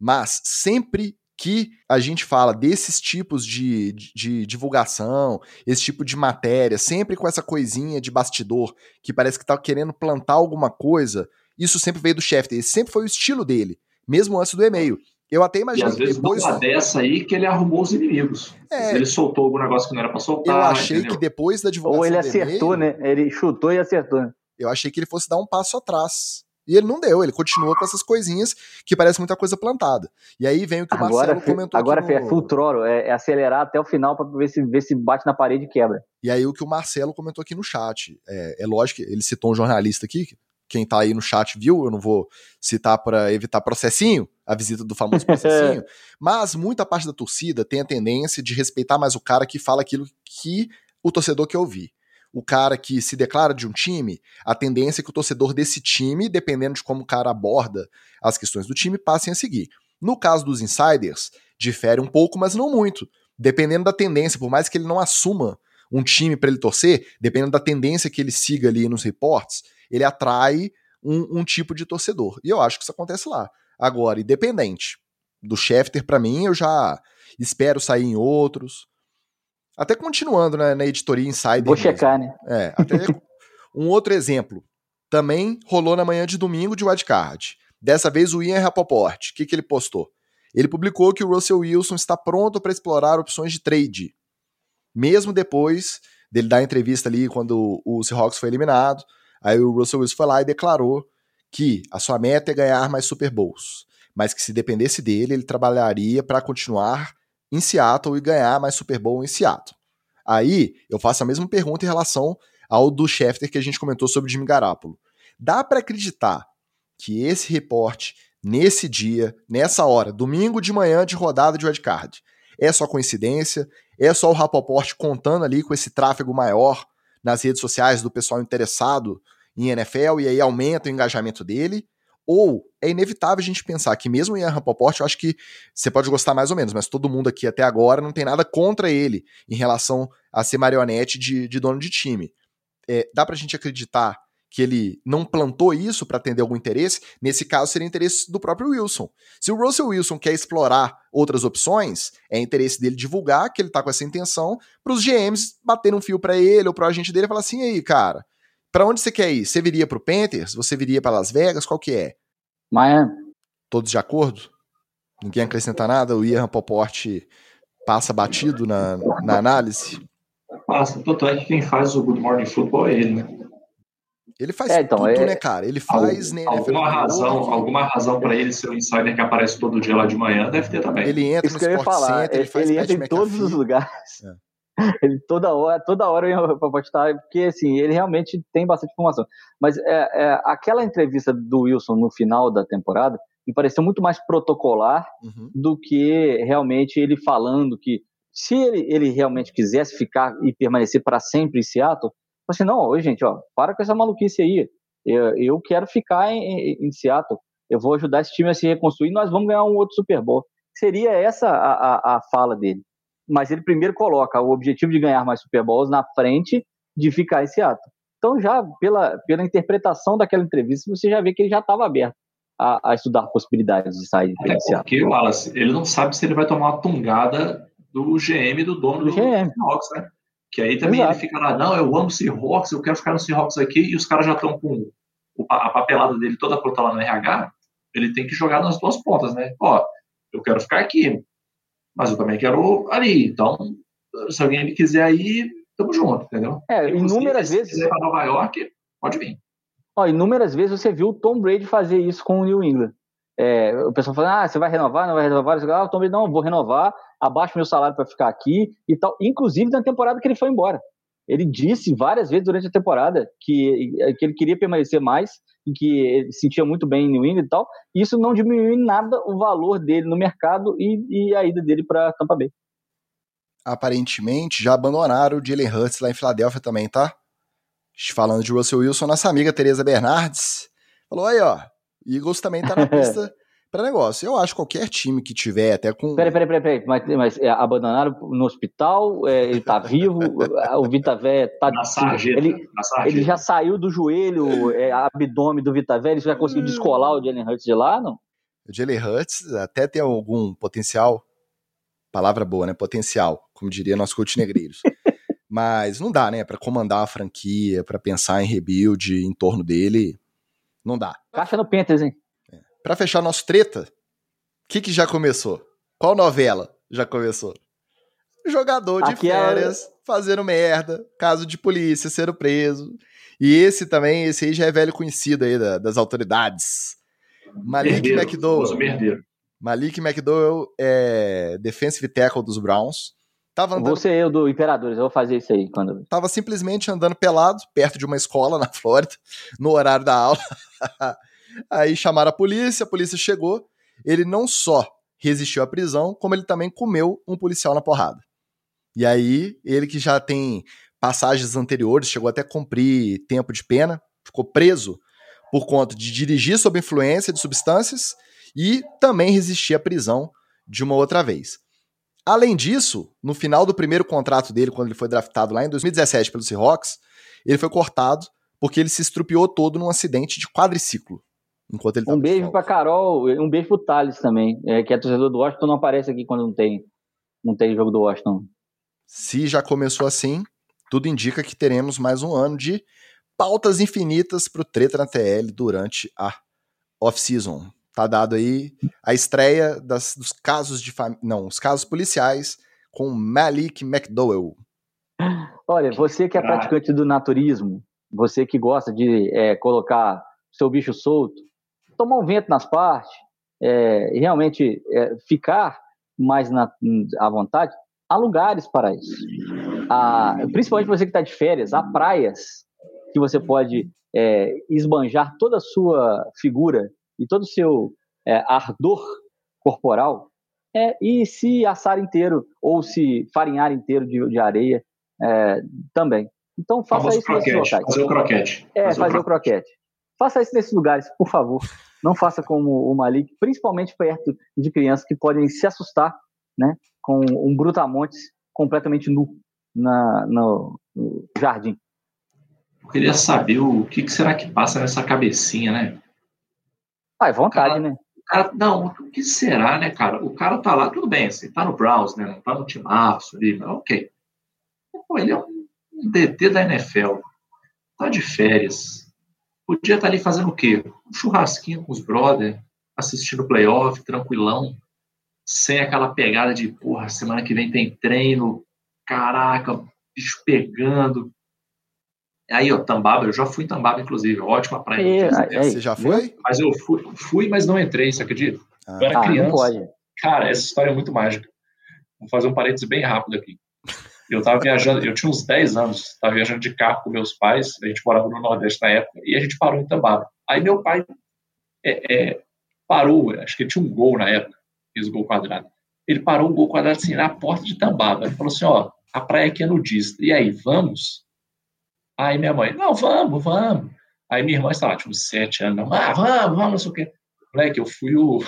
Mas sempre que a gente fala desses tipos de, de, de, divulgação, esse tipo de matéria, sempre com essa coisinha de bastidor que parece que tá querendo plantar alguma coisa, isso sempre veio do chefe. Esse sempre foi o estilo dele, mesmo antes do e-mail. Eu até imagino e às vezes depois. Uma dessa aí que ele arrumou os inimigos. É... Ele soltou algum negócio que não era para soltar. Eu achei entendeu? que depois da divulgação. Ou ele acertou, né? Ele chutou e acertou. Eu achei que ele fosse dar um passo atrás. E ele não deu, ele continua com essas coisinhas que parece muita coisa plantada. E aí vem o que o agora, Marcelo comentou Agora no... é full throttle, é, é, acelerar até o final para ver se, ver se bate na parede e quebra. E aí o que o Marcelo comentou aqui no chat. É, é lógico que ele citou um jornalista aqui, quem tá aí no chat viu, eu não vou citar para evitar processinho, a visita do famoso processinho, mas muita parte da torcida tem a tendência de respeitar mais o cara que fala aquilo que o torcedor quer ouvir o cara que se declara de um time, a tendência é que o torcedor desse time, dependendo de como o cara aborda as questões do time, passem a seguir. No caso dos insiders, difere um pouco, mas não muito. Dependendo da tendência, por mais que ele não assuma um time para ele torcer, dependendo da tendência que ele siga ali nos reportes, ele atrai um, um, tipo de torcedor. E eu acho que isso acontece lá. Agora, independente do Schefter, para mim, eu já espero sair em outros. Até continuando né, na editoria Insider. Vou checar, né? É, até um outro exemplo. Também rolou na manhã de domingo de wildcard. Dessa vez o Ian Rapoport. O que, que ele postou? Ele publicou que o Russell Wilson está pronto para explorar opções de trade. Mesmo depois dele dar entrevista ali quando o Seahawks foi eliminado. Aí o Russell Wilson foi lá e declarou que a sua meta é ganhar mais Super Bowls. Mas que se dependesse dele, ele trabalharia para continuar em Seattle e ganhar mais Super Bowl em Seattle. Aí eu faço a mesma pergunta em relação ao do Schefter que a gente comentou sobre o Jimmy Garoppolo. Dá para acreditar que esse reporte, nesse dia, nessa hora, domingo de manhã de rodada de wildcard, é só coincidência? É só o Rapoport contando ali com esse tráfego maior nas redes sociais do pessoal interessado em NFL e aí aumenta o engajamento dele? Ou é inevitável a gente pensar que mesmo o Ian Rapoport, eu acho que você pode gostar mais ou menos, mas todo mundo aqui até agora não tem nada contra ele em relação a ser marionete de, de dono de time. É, dá pra gente acreditar que ele não plantou isso para atender algum interesse? Nesse caso, seria interesse do próprio Wilson. Se o Russell Wilson quer explorar outras opções, é interesse dele divulgar que ele tá com essa intenção para os GMs baterem um fio para ele ou para agente dele e falar assim: aí, cara, para onde você quer ir? Você viria para o Panthers? Você viria para Las Vegas? Qual que é? Miami. Todos de acordo? Ninguém acrescenta nada? O Ian Poport passa batido na, na análise? Passa. Tanto é que quem faz o Good Morning Football é ele, né? Ele faz é, então, tudo, é... né, cara? Ele faz... Algum, né, alguma, razão, alguma razão para ele ser o insider que aparece todo dia lá de manhã deve ter também. Ele entra Isso no Sport falar, Center, ele, faz ele entra em todos os lugares. É. ele toda hora, toda hora eu ia postar, porque assim, ele realmente tem bastante informação. Mas é, é, aquela entrevista do Wilson no final da temporada me pareceu muito mais protocolar uhum. do que realmente ele falando que se ele, ele realmente quisesse ficar e permanecer para sempre em Seattle, assim, não, oi gente, ó, para com essa maluquice aí. Eu, eu quero ficar em, em, em Seattle. Eu vou ajudar esse time a se reconstruir. Nós vamos ganhar um outro Super Bowl. Seria essa a, a, a fala dele mas ele primeiro coloca o objetivo de ganhar mais Super Bowls na frente de ficar em Seattle. Então, já pela, pela interpretação daquela entrevista, você já vê que ele já estava aberto a, a, estudar possibilidades de sair de Seattle. Porque, Wallace, ele não sabe se ele vai tomar uma tungada do GM, do dono do, do Seahawks, né? Que aí também Exato. ele fica lá, não, eu amo Seahawks, eu quero ficar no Seahawks aqui, e os caras já estão com a papelada dele toda pronta lá no RH, ele tem que jogar nas duas pontas, né? Ó, eu quero ficar aqui, mas eu também quero ali. Então, se alguém me quiser ir, tamo junto, entendeu? É, inúmeras vezes. Se quiser para Nova York, pode vir. Ó, inúmeras vezes você viu o Tom Brady fazer isso com o New England. É, o pessoal falando, ah, você vai renovar, não vai renovar? Ah, o Tom Brady, não, vou renovar, abaixo meu salário para ficar aqui e tal. Inclusive na temporada que ele foi embora. Ele disse várias vezes durante a temporada que, que ele queria permanecer mais e que ele se sentia muito bem em New England e tal. E isso não diminuiu em nada o valor dele no mercado e, e a ida dele para Tampa Bay. Aparentemente já abandonaram o Jalen Hurts lá em Filadélfia também, tá? Falando de Russell Wilson, nossa amiga Teresa Bernardes falou aí, ó. Eagles também tá na pista para negócio. Eu acho que qualquer time que tiver até com. Peraí, peraí, peraí, mas, mas é, abandonaram no hospital, é, ele tá vivo, o Vitavé tá. Na sarjeta, ele, na sarjeta. ele já saiu do joelho, é, abdômen do Vitavé, ele já conseguiu descolar o Jalen Hurts de lá, não? O Jalen Hurts até tem algum potencial, palavra boa, né? Potencial, como diria nosso coach Negreiros. mas não dá, né? Para comandar a franquia, para pensar em rebuild em torno dele, não dá. Caixa no Panthers, hein? Para fechar nosso treta, o que, que já começou? Qual novela já começou? jogador de Aquela- férias fazendo merda, caso de polícia, sendo preso. E esse também, esse aí já é velho conhecido aí da- das autoridades. Malik Merdeiro, McDowell. merdeiro. Malik McDowell é defensive tackle dos Browns. Tava andando Vou ser eu do Imperadores, eu vou fazer isso aí quando. tava simplesmente andando pelado perto de uma escola na Flórida, no horário da aula. Aí chamaram a polícia, a polícia chegou. Ele não só resistiu à prisão, como ele também comeu um policial na porrada. E aí, ele que já tem passagens anteriores, chegou até a cumprir tempo de pena, ficou preso por conta de dirigir sob influência de substâncias e também resistir à prisão de uma outra vez. Além disso, no final do primeiro contrato dele, quando ele foi draftado lá em 2017 pelo Seahawks, ele foi cortado porque ele se estrupiou todo num acidente de quadriciclo. Enquanto ele tava Um beijo pra Carol, um beijo pro Thales também, é, que é torcedor do Washington, não aparece aqui quando não tem, não tem jogo do Washington. Se já começou assim, tudo indica que teremos mais um ano de pautas infinitas pro Treta na TL durante a off-season. Tá dado aí a estreia das- dos casos de fam... não, os casos policiais com Malik McDowell. Olha, você que é praticante do naturismo, você que gosta de é, colocar seu bicho solto, tomar um vento nas partes, é, e realmente é, ficar mais na, à vontade, há lugares para isso. Há- principalmente você que está de férias, há praias que você pode é, esbanjar toda a sua figura e todo o seu é, ardor corporal é, e se assar inteiro ou se farinhar inteiro de, de areia é, também. Então faça isso croquete. Fazer o croquete. É, fazer o croquete. Faça isso nesses lugares, por favor. Não faça como o Malik, principalmente perto de crianças que podem se assustar, né, com um brutamontes completamente nu na, no, no jardim. Eu queria saber o que, que será que passa nessa cabecinha, né? Ah, é vontade, Cara, né? Cara, não, o que será, né, cara? O cara tá lá, tudo bem, assim, tá no Browns, né? Não tá no timaço ali, mas ok. Pô, ele é um DT da NFL. Tá de férias. Podia estar ali fazendo o quê? Um churrasquinho com os brother, assistindo playoff, tranquilão, sem aquela pegada de, porra, semana que vem tem treino, caraca, bicho pegando. Aí, ó, Tambaba, eu já fui em Tambaba, inclusive, ótima praia. É, fiz, é, né? Você já foi? Mas eu fui, fui, mas não entrei, você acredita? Ah. Eu era Ah, não criança. pode. Cara, essa história é muito mágica. Vou fazer um parênteses bem rápido aqui. Eu tava viajando, eu tinha uns 10 anos, tava viajando de carro com meus pais, a gente morava no Nordeste na época, e a gente parou em Tambaba. Aí meu pai é, é, parou, acho que ele tinha um gol na época, fez o gol quadrado. Ele parou o gol quadrado assim na porta de Tambaba. Ele falou assim: ó, a praia aqui é nudista. E aí, vamos? Aí minha mãe, não, vamos, vamos. Aí minha irmã estava, uns 7 anos, ah, vamos, vamos, não sei o quê. Moleque, eu fui o.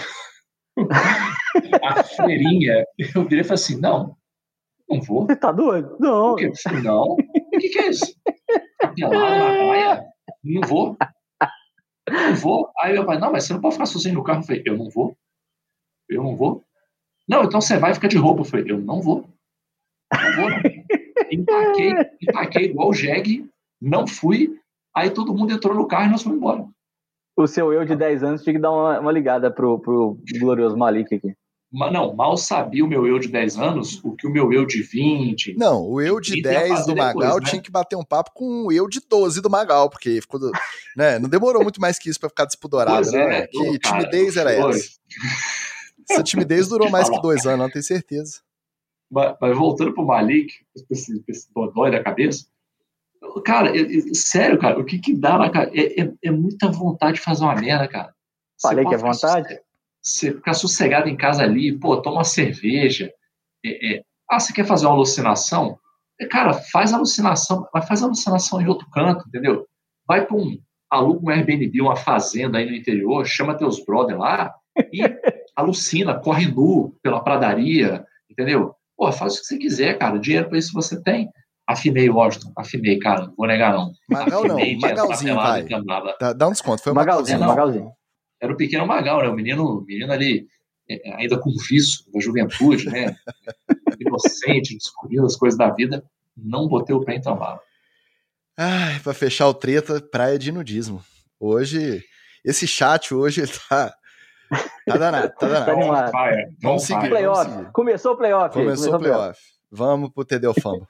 a freirinha, eu virei e falei assim: não, não vou. Você tá doido? Não. Quê? Não, o que, que é isso? Pelado na praia? Não vou. Não vou. Aí meu pai, não, mas você não pode ficar sozinho no carro. Eu falei, eu não vou. Eu não vou. Não, então você vai ficar de roupa. Eu falei, eu não vou. Não vou, não. Empaquei, empaquei igual o Jeg, não fui. Aí todo mundo entrou no carro e nós fomos embora. O seu eu de 10 anos tinha que dar uma, uma ligada pro, pro glorioso Malik aqui. Mas não, mal sabia o meu eu de 10 anos o que o meu eu de 20. Não, o eu de E tem a 10 fase do depois, Magal né? tinha que bater um papo com o eu de 12 do Magal, porque ficou. do- né, não demorou muito mais que isso pra ficar despudorado, Pois né? é, que cara, timidez era foi. essa? Essa timidez durou mais que dois anos, não tenho certeza. Mas, mas voltando pro Malik, esse, esse dodói da cabeça, cara, eu- eu- sério, cara, o que que dá na cara? É, é, é muita vontade de fazer uma merda, cara. Falei que é vontade? Você ficar sossegado em casa ali, pô, toma uma cerveja. é, é. Ah, você quer fazer uma alucinação? É, Cara, faz alucinação, mas faz alucinação em outro canto, entendeu? Vai para um, aluga um Airbnb, uma fazenda aí no interior, chama teus brother lá e alucina, corre nu pela pradaria, entendeu? Pô, faz o que você quiser, cara. Dinheiro para isso você tem. Afinei, Washington. Afinei, cara. Não vou negar, não. Magal não, Afinei entrar Magalzinho, vai. Cambaba. Dá, dá um desconto, foi o Magalzinho, Magalzinho. Era o pequeno Magal, né? O menino, menino ali, é, ainda com vício da juventude, né? Inocente, descobrindo as coisas da vida. Não botei o pé em Tambaba. Ai, pra fechar o treta, praia de nudismo. Hoje, esse chat hoje tá. Tá danado, tá Tá danado. Fire. Vamos On seguir. Playoff. seguir. Começou o playoff. Começou o playoff. Vamos pro TD Fumble.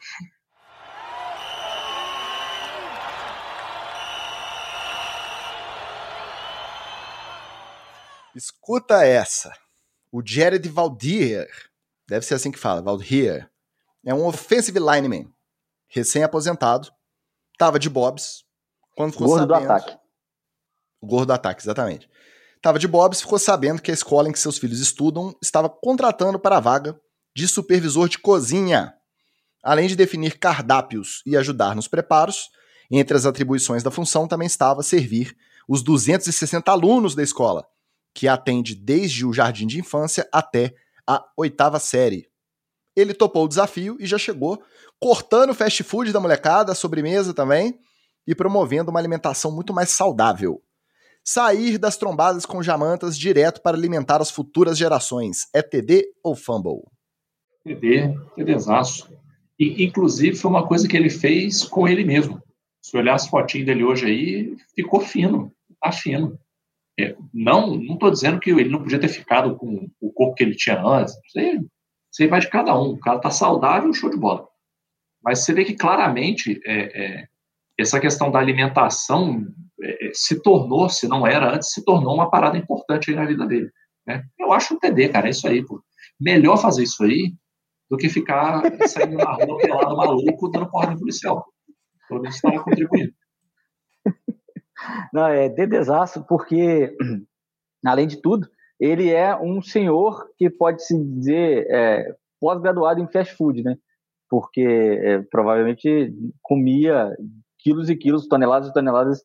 Escuta essa. O Jared Valdir, deve ser assim que fala, Valdir, é um offensive lineman, recém-aposentado, tava de bobs, quando ficou Gordo sabendo... do ataque. O gordo do ataque, exatamente. Tava de bobs, ficou sabendo que a escola em que seus filhos estudam estava contratando para a vaga de supervisor de cozinha. Além de definir cardápios e ajudar nos preparos, entre as atribuições da função também estava servir os 260 alunos da escola, que atende desde o jardim de infância até a oitava série. Ele topou o desafio e já chegou cortando o fast food da molecada, a sobremesa também, e promovendo uma alimentação muito mais saudável. Sair das trombadas com jamantas direto para alimentar as futuras gerações. É TD ou Fumble? TD, TDzaço. E, inclusive, foi uma coisa que ele fez com ele mesmo. Se olhar as fotinhas dele hoje aí, ficou fino, tá fino. É, não estou dizendo que ele não podia ter ficado com o corpo que ele tinha antes. Isso aí, vai de cada um. O cara tá saudável, show de bola. Mas você vê que claramente é, é, essa questão da alimentação é, se tornou, se não era antes, se tornou uma parada importante na vida dele. Né? Eu acho um TD, cara, é isso aí. Pô. Melhor fazer isso aí do que ficar saindo na rua pelado maluco dando porra no policial. Pelo menos estava contribuindo. Não, é de desastre, porque, além de tudo, ele é um senhor que pode se dizer é, pós-graduado em fast food, né? Porque é, provavelmente comia quilos e quilos, toneladas e toneladas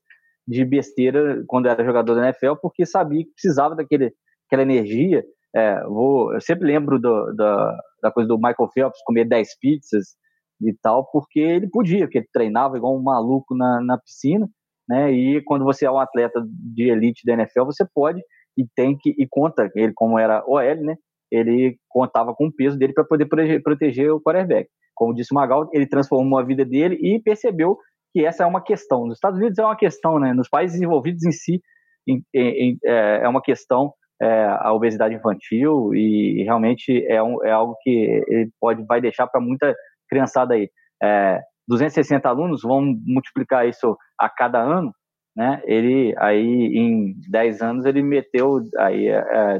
de besteira quando era jogador da NFL, porque sabia que precisava daquele, daquela energia. É, vou, eu sempre lembro do, da, da coisa do Michael Phelps comer 10 pizzas e tal, porque ele podia, porque ele treinava igual um maluco na, na piscina, né? E quando você é um atleta de elite da NFL, você pode e tem que e conta ele como era OL, né? Ele contava com o peso dele para poder proteger, o quarterback. Como disse o Magal, ele transformou a vida dele e percebeu que essa é uma questão. Nos Estados Unidos é uma questão, né? Nos países desenvolvidos em si em, em, é, é uma questão é, a obesidade infantil e realmente é, um, é algo que ele pode vai deixar para muita criançada aí. É, 260 alunos vão multiplicar isso a cada ano, né? Ele aí em 10 anos ele meteu aí é,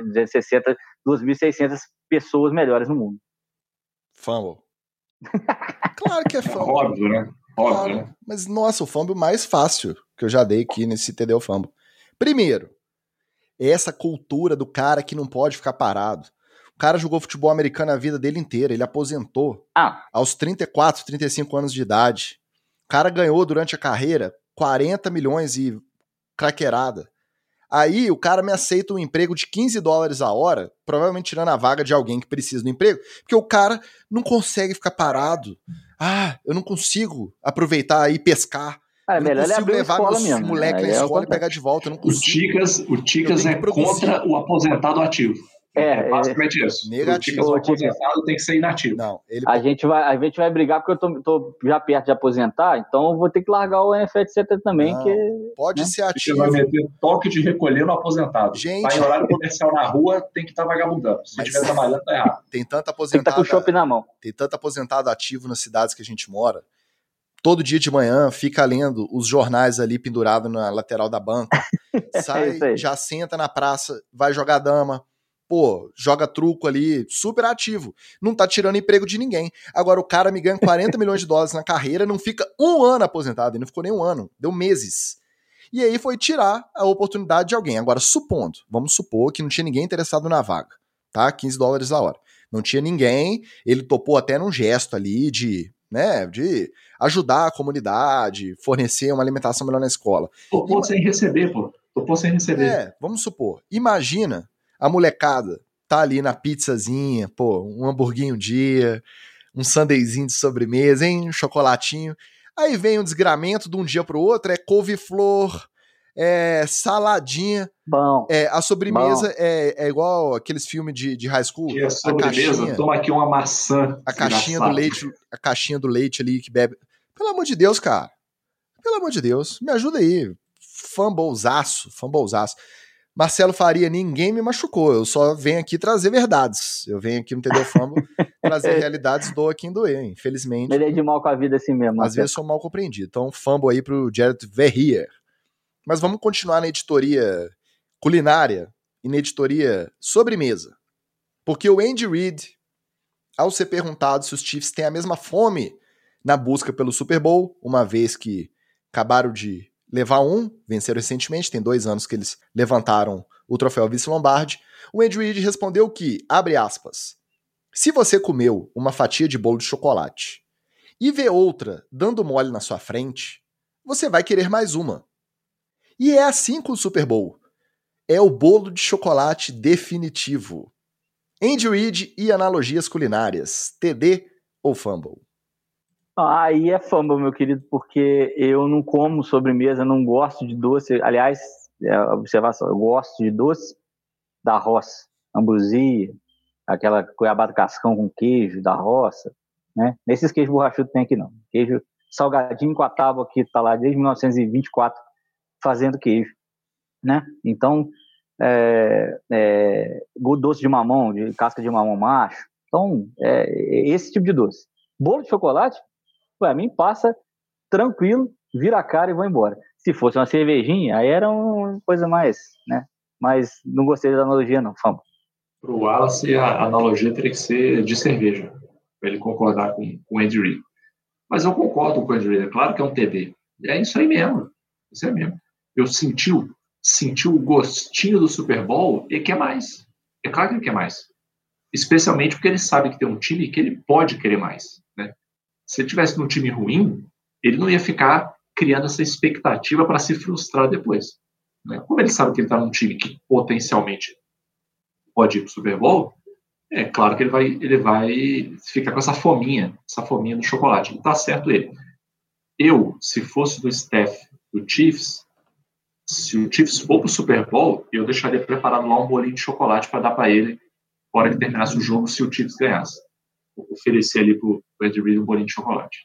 260, 2.600 pessoas melhores no mundo. Fumble. claro que é fumble. Óbvio, né? Óbvio, claro. Mas, nossa, o fumble mais fácil que eu já dei aqui nesse TD Fumble. Primeiro, essa cultura do cara que não pode ficar parado. O cara jogou futebol americano a vida dele inteira, ele aposentou ah. aos 34, 35 anos de idade. O cara ganhou durante a carreira 40 milhões e craqueirada. Aí o cara me aceita um emprego de 15 dólares a hora, provavelmente tirando a vaga de alguém que precisa do emprego, porque o cara não consegue ficar parado. Ah, eu não consigo aproveitar e pescar. Ah, é eu melhor não consigo levar meus mesmo, moleque né? na é o escola e contrário. pegar de volta. Eu não O consigo. Ticas, o Ticas é contra o aposentado ativo. É, basicamente isso. Negativo. O Ticas, o Ô, Ticas. aposentado tem que ser inativo. Não, ele A gente vai, a gente vai brigar porque eu tô, tô já perto de aposentar, então eu vou ter que largar o NFL também, Não. que pode né? ser Você ativo. vai meter toque de recolher no aposentado. Gente. Tá em horário comercial na rua, tem que estar vagabundando. Se estiver trabalhando, tá errado. Tem tanta tem que estar com o na mão. tem tanto aposentado ativo nas cidades que a gente mora. Todo dia de manhã fica lendo os jornais ali pendurado na lateral da banca. Sai, isso aí. já senta na praça, vai jogar dama. Pô, joga truco ali, super ativo. Não tá tirando emprego de ninguém. Agora o cara me ganha 40 milhões de dólares na carreira, não fica um ano aposentado, e não ficou nem um ano, deu meses. E aí foi tirar a oportunidade de alguém. Agora, supondo, vamos supor que não tinha ninguém interessado na vaga, tá? 15 dólares a hora. Não tinha ninguém, ele topou até num gesto ali de, né, de ajudar a comunidade, fornecer uma alimentação melhor na escola. Topou sem receber, pô. Topou sem receber. É, vamos supor. Imagina a molecada tá ali na pizzazinha, pô, um hamburguinho um dia, um sandeizinho de sobremesa, hein, um chocolatinho. Aí vem um desgramento de um dia pro outro, é couve-flor, é saladinha, Bom, é, a sobremesa é, é igual aqueles filmes de, de high school, E a a sobremesa, caixinha, toma aqui uma maçã. a caixinha do leite, a caixinha do leite ali que bebe. Pelo amor de Deus, cara. Pelo amor de Deus, me ajuda aí. Fumblezaço, fumblezaço. Marcelo Faria, ninguém me machucou. Eu só venho aqui trazer verdades. Eu venho aqui no TD Fumble trazer realidades do quem doer, infelizmente. Ele é de mal com a vida assim mesmo. Às vezes sou mal compreendido. Então, fumble aí pro Jared Verrier. Mas vamos continuar na editoria culinária e na editoria sobremesa. Porque o Andy Reid, ao ser perguntado se os Chiefs têm a mesma fome na busca pelo Super Bowl, uma vez que acabaram de levar um, venceram recentemente, tem dois anos que eles levantaram o troféu Vice Lombardi, o Andy Reid respondeu que, abre aspas, se você comeu uma fatia de bolo de chocolate e vê outra dando mole na sua frente, você vai querer mais uma. E é assim com o Super Bowl. É o bolo de chocolate definitivo. Andy Reid e analogias culinárias, TD ou Fumble? Aí é fumble, meu querido, porque eu não como sobremesa, não gosto de doce. Aliás, é, observação, eu gosto de doce da roça, ambrosia, aquela goiabada cascão com queijo da roça, né? Nesses queijos borrachudos tem aqui não. Queijo salgadinho com a tábua que está lá desde 1924 fazendo queijo, né? Então, é, é, doce de mamão, de casca de mamão macho. Então, é, esse tipo de doce. Bolo de chocolate, para mim passa tranquilo, vira a cara e vou embora. Se fosse uma cervejinha, aí era uma coisa mais, né? Mas não gostei da analogia, não, Fama. Para o Wallace, a analogia teria que ser de cerveja, para ele concordar com, com o Andy Reid. Mas eu concordo com o Andy Reid, é claro que é um TD. É isso aí mesmo, isso aí mesmo. Eu senti, senti o gostinho do Super Bowl e quer mais. É claro que ele quer mais. Especialmente porque ele sabe que tem um time que ele pode querer mais. Se ele tivesse num time ruim, ele não ia ficar criando essa expectativa para se frustrar depois. Né? Como ele sabe que ele está num time que potencialmente pode ir para o Super Bowl, é claro que ele vai, ele vai ficar com essa fominha, essa fominha do chocolate. Está certo ele. Eu, se fosse do staff do Chiefs, se o Chiefs for para o Super Bowl, eu deixaria preparado lá um bolinho de chocolate para dar para ele hora que terminasse o jogo, se o Chiefs ganhasse. Oferecer ali para o Ed Reed um bolinho de chocolate.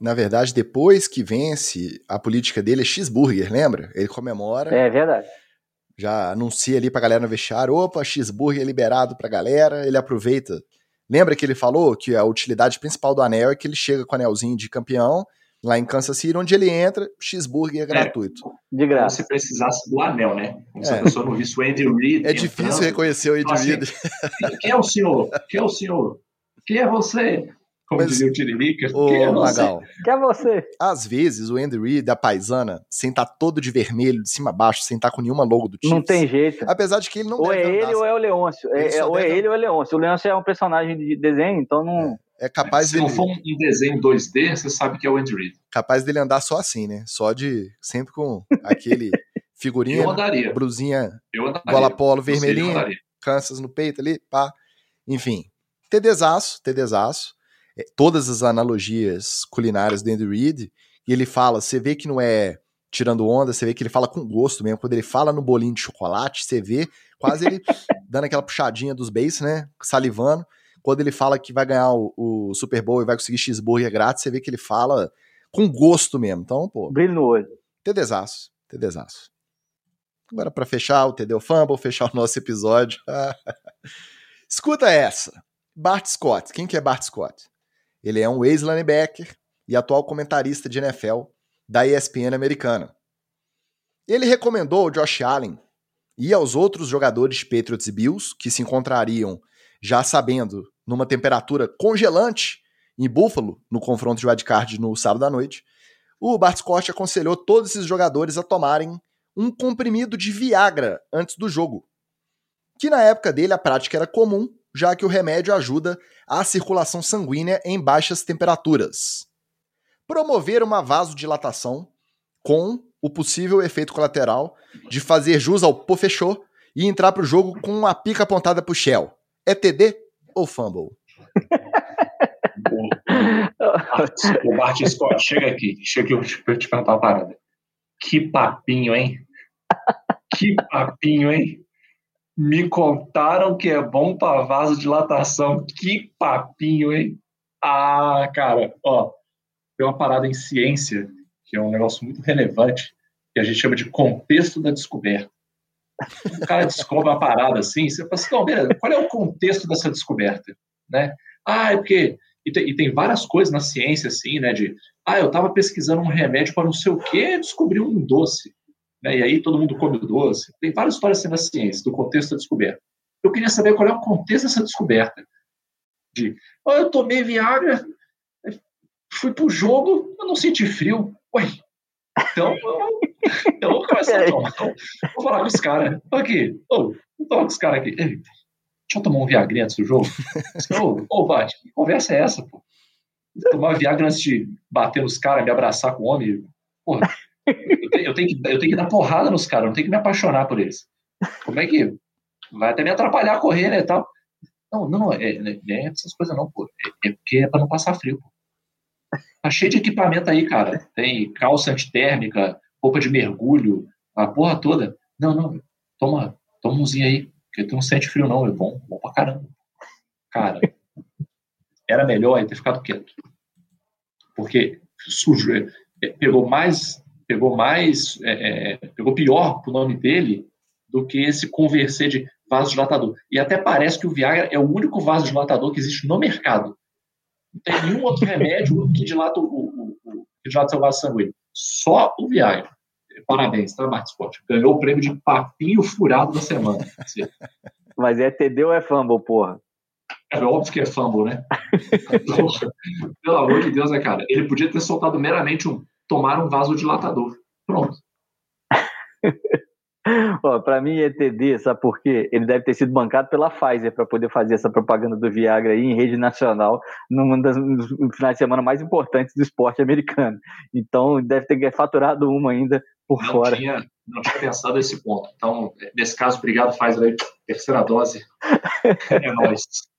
Na verdade, depois que vence, a política dele é cheeseburger, lembra? Ele comemora. É verdade. Já anuncia ali pra galera no vestiário, opa, cheeseburger liberado pra galera, ele aproveita. Lembra que ele falou que a utilidade principal do anel é que ele chega com o anelzinho de campeão lá em Kansas City, onde ele entra, cheeseburger é gratuito. De graça. Se precisasse do anel, né? Como é. se a pessoa não visse o Andy Reid. É difícil reconhecer o Andy assim, Reid. Quem é o senhor? Quem é o senhor? Quem é você? Como Mas, dizia o Tiririca, ô, quem é você? Magal, quem é você? Às vezes, o Andy Reid, a paisana, sem estar tá todo de vermelho, de cima a baixo, sem estar tá com nenhuma logo do time. Não tem jeito. Apesar de que ele não ou deve é ele andar, ou é o Leôncio. É, é, ou é ele ou é o Leôncio. O Leôncio é um personagem de desenho, então não... É, é capaz Se dele... não for um desenho 2D, você sabe que é o Andy Reid. Capaz dele andar só assim, né? Só de... Sempre com aquele figurinha, eu andaria. brusinha, eu andaria. bola polo vermelhinha, Kansas no peito ali, pá. Enfim, TDzaço, TDzaço. É, todas as analogias culinárias do Andy Reid, e ele fala, você vê que não é tirando onda, você vê que ele fala com gosto mesmo. Quando ele fala no bolinho de chocolate, você vê quase ele dando aquela puxadinha dos beijos, né? Salivando. Quando ele fala que vai ganhar o, o, Super Bowl e vai conseguir cheeseburger grátis, você vê que ele fala com gosto mesmo. Então, pô. Brilho no olho. TDzaço. TDzaço. Agora, para fechar o TD Fumble, fechar o nosso episódio. Escuta essa. Bart Scott. Quem que é Bart Scott? Ele é um ex-linebacker e atual comentarista de NFL da ESPN americana. Ele recomendou ao Josh Allen e aos outros jogadores Patriots e Bills, que se encontrariam já sabendo numa temperatura congelante em Buffalo, no confronto de wildcard no sábado à noite, o Bart Scott aconselhou todos esses jogadores a tomarem um comprimido de Viagra antes do jogo, que na época dele a prática era comum já que o remédio ajuda a circulação sanguínea em baixas temperaturas. Promover uma vasodilatação com o possível efeito colateral de fazer jus ao pô fechou e entrar para o jogo com uma pica apontada para o Shell. É TD ou Fumble? o Bart Scott, chega aqui, chega aqui eu te perguntar uma parada. Que papinho, hein? Que papinho, hein? Me contaram que é bom para vasodilatação. Que papinho, hein? Ah, cara, ó, tem uma parada em ciência que é um negócio muito relevante que a gente chama de contexto da descoberta. O cara descobre uma parada assim, você fala assim, não, beleza, qual é o contexto dessa descoberta? Né? Ah, é porque. E tem, e tem várias coisas na ciência, assim, né? De. Ah, eu estava pesquisando um remédio para não sei o quê descobri um doce. Né? E aí todo mundo come o doce. Tem várias histórias assim na ciência, do contexto da descoberta. Eu queria saber qual é o contexto dessa descoberta. De. Oh, eu tomei Viagra, fui pro jogo, eu não senti frio. Ué, então, eu, eu vou começar a tomar. Então, vou falar com os caras. Aqui, ô, vou falar com os caras aqui. Ei, deixa eu tomar um Viagra antes do jogo. Ô, Vati, que conversa é essa, pô? Tomar Viagra antes de bater nos caras, me abraçar com o homem. Porra, eu tenho, eu que, eu tenho que dar porrada nos caras, não tenho que me apaixonar por eles. Como é que. Vai até me atrapalhar a correr, né? Tal. Não, não, é, é, é essas coisas não, pô. É, é porque é pra não passar frio, pô. Tá cheio de equipamento aí, cara. Tem calça antitérmica, roupa de mergulho, a porra toda. Não, não, toma, toma umzinho aí, porque tu não sente frio não, é bom, bom pra caramba. Cara, era melhor ele ter ficado quieto. Porque sujo, é, é, pegou mais, pegou mais, é, é, pegou pior pro nome dele do que esse conversar de vasodilatador. E até parece que o Viagra é o único vasodilatador que existe no mercado. Não tem nenhum outro remédio que dilata o, o, o, que dilata seu vaso sanguíneo. Só o Viagra. Parabéns, tá, Marcos Sport? Ganhou o prêmio de papinho furado da semana. Mas é TD ou é fumble, porra? É óbvio que é fumble, né? Pelo amor de Deus, né, cara? Ele podia ter soltado meramente um tomar um vasodilatador. Pronto. Para mim, ETD, sabe por quê? Ele deve ter sido bancado pela Pfizer para poder fazer essa propaganda do Viagra aí em rede nacional, num dos finais de semana mais importantes do esporte americano. Então, deve ter faturado uma ainda por não fora. Tinha, não tinha pensado nesse ponto. Então, nesse caso, obrigado, Pfizer aí, terceira dose. É nóis.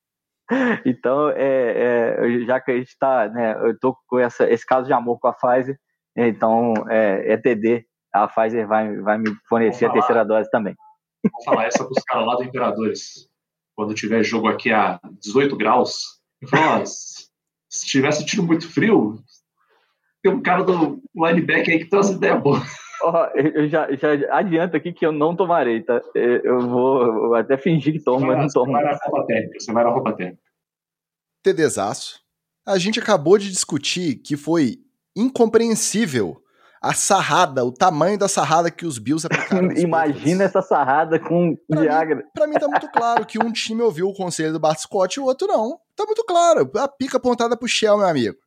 Então, é, é, já que a gente está, né, eu estou com essa, esse caso de amor com a Pfizer, então é ETD a Pfizer vai, vai me fornecer a terceira dose também. Vou falar essa para os caras lá do Imperadores. Quando tiver jogo aqui a 18 graus, eu falo, se tivesse tido muito frio, tem um cara do linebacker aí que tem umas ideias boas. Oh, eu já, já adianto aqui que eu não tomarei, tá? Eu vou até fingir que tomo, mas não tomo. Você vai na roupa técnica, você vai na roupa técnica. TDzaço. A gente acabou de discutir que foi incompreensível a sarrada, o tamanho da sarrada que os Bills aplicaram. Imagina essa sarrada com pra Viagra. Mim, pra mim tá muito claro que um time ouviu o conselho do Bart Scott e o outro não. Tá muito claro. A pica apontada pro Shell, meu amigo.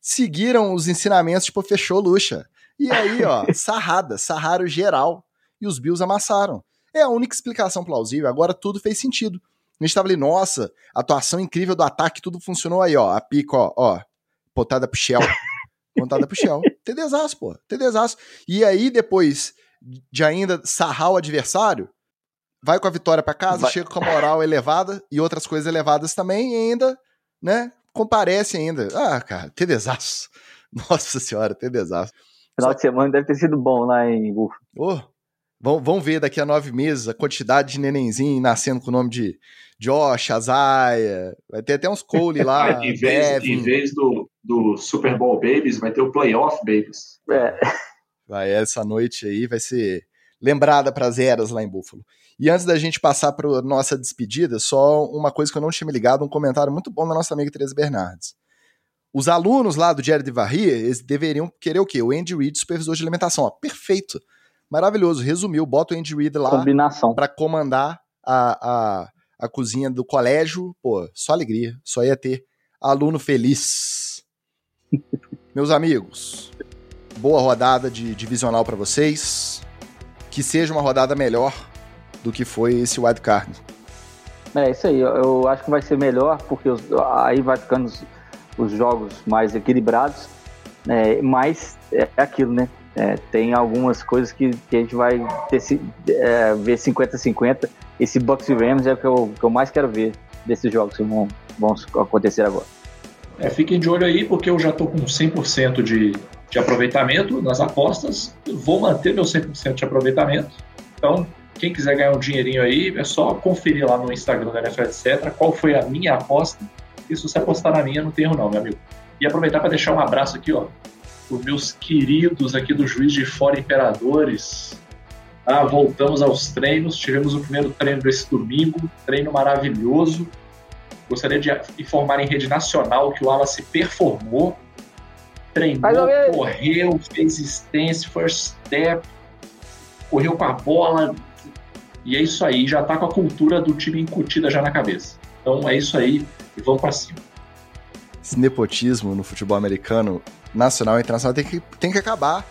Seguiram os ensinamentos, tipo, fechou luxa. E aí, ó, sarrada, sarraram geral. E os Bills amassaram. É a única explicação plausível. Agora tudo fez sentido. A gente tava ali, nossa, atuação incrível do ataque, tudo funcionou aí, ó. A pica, ó, ó, pontada pro Shell. Contada pro Shell. TDzaço, pô. TDzaço. E aí, depois de ainda sarrar o adversário, vai com a vitória para casa, vai. chega com a moral elevada e outras coisas elevadas também, e ainda, né, comparece ainda. Ah, cara, TDzaço. Nossa senhora, TDzaço. Final Só... de semana deve ter sido bom lá em Búfalo. Oh, Vamos ver daqui a nove meses a quantidade de nenenzinho nascendo com o nome de Josh, Azaia. Vai ter até uns Cole lá. em, vez, em vez do, do Super Bowl Babies, vai ter o Playoff Babies. É. Vai, essa noite aí vai ser lembrada para as eras lá em Buffalo. E antes da gente passar para nossa despedida, só uma coisa que eu não tinha me ligado, um comentário muito bom da nossa amiga Teresa Bernardes. Os alunos lá do Jared Varria, eles deveriam querer o quê? O Andy Reid, supervisor de alimentação. Ó, perfeito maravilhoso. Resumiu, bota o Andy Reid lá Combinação. pra comandar a, a, a cozinha do colégio. Pô, só alegria. Só ia ter aluno feliz. Meus amigos, boa rodada de divisional para vocês. Que seja uma rodada melhor do que foi esse wildcard. É isso aí, eu acho que vai ser melhor, porque os, aí vai ficando os, os jogos mais equilibrados, né? mas é aquilo, né? É, tem algumas coisas que, que a gente vai ter, é, ver 50-50. Esse Bucks e Rams é o que eu, que eu mais quero ver desses jogos que vão, vão acontecer agora. É, fiquem de olho aí, porque eu já estou com 100% de, de aproveitamento nas apostas. Vou manter meu 100% de aproveitamento. Então, quem quiser ganhar um dinheirinho aí, é só conferir lá no Instagram da NFL, etc., qual foi a minha aposta. E se você apostar na minha, não tem erro não, meu amigo. E aproveitar para deixar um abraço aqui, ó, os meus queridos aqui do Juiz de Fora Imperadores. Ah, voltamos aos treinos, tivemos o primeiro treino desse domingo, treino maravilhoso. Gostaria de informar em rede nacional que o Wallace performou, treinou, correu, fez stance, first step, correu com a bola, e é isso aí, já tá com a cultura do time incutida já na cabeça. Então é isso aí, e vamos para cima. Esse nepotismo no futebol americano, nacional e internacional, tem que, tem que acabar.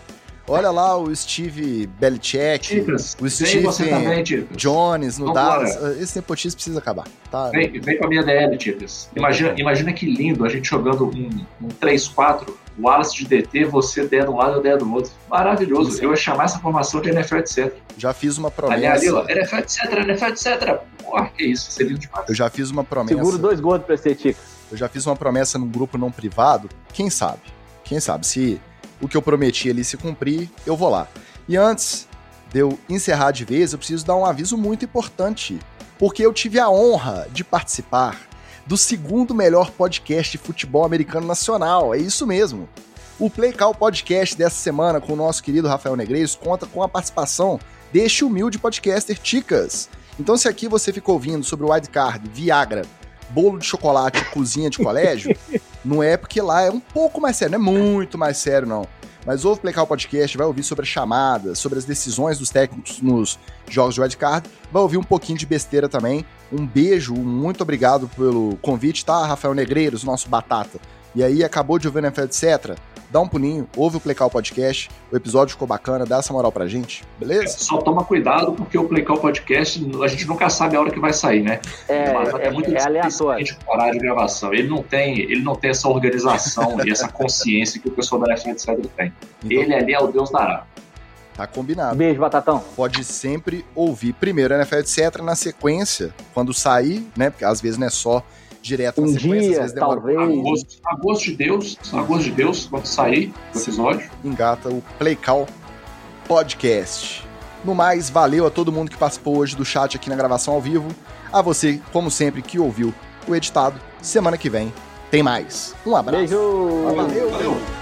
Olha lá o Steve Belichick, o Steve também, Jones no Vambora. Dallas. Esse nepotismo precisa acabar. Tá? Vem, vem com a minha DL, Ticas. Imagina, imagina que lindo a gente jogando um, um 3-4, o Wallace de DT, você der de um lado e eu der do outro. Maravilhoso. Isso. Eu ia chamar essa formação de NFL, etc. Já fiz uma promessa. ali, ó, NFL, etc, NFL, etc. Porra, que isso, seria lindo demais. Eu já fiz uma promessa. Seguro dois gordos pra ser Ticas. Eu já fiz uma promessa num grupo não privado. Quem sabe? Quem sabe? Se o que eu prometi ali se cumprir, eu vou lá. E antes de eu encerrar de vez, eu preciso dar um aviso muito importante. Porque eu tive a honra de participar do segundo melhor podcast de futebol americano nacional. É isso mesmo. O Play Call Podcast dessa semana com o nosso querido Rafael Negreiros conta com a participação deste humilde podcaster Ticas. Então, se aqui você ficou ouvindo sobre o wildcard, Viagra, bolo de chocolate cozinha de colégio, não é porque lá é um pouco mais sério, não é muito mais sério, não. Mas ouve o Podcast, vai ouvir sobre as chamadas, sobre as decisões dos técnicos nos jogos de wildcard, vai ouvir um pouquinho de besteira também. Um beijo, muito obrigado pelo convite, tá, Rafael Negreiros, nosso batata. E aí, acabou de ouvir o NFL, etc., dá um pulinho, ouve o Playcal Podcast, o episódio ficou bacana, dá essa moral pra gente, beleza? Só toma cuidado, porque o Playcall Podcast, a gente nunca sabe a hora que vai sair, né? É, Mas é, muito é aleatório. horário de gravação. Ele não tem, ele não tem essa organização e essa consciência que o pessoal da NFL etc tem. Então, Ele ali é o Deus dará. tá combinado. Beijo, Batatão. pode sempre ouvir primeiro NFL, etc. Na sequência, quando sair, né? Porque às vezes não é só direto na Um sequência, às dia, vezes demora talvez. um pouquinho. A gosto, a gosto de Deus, a gosto de Deus, quando sair o episódio. Engata o Playcall Podcast. No mais, valeu a todo mundo que participou hoje do chat aqui na gravação ao vivo. A você, como sempre, que ouviu o editado. Semana que vem tem mais. Um abraço. Beijo. Valeu. Valeu!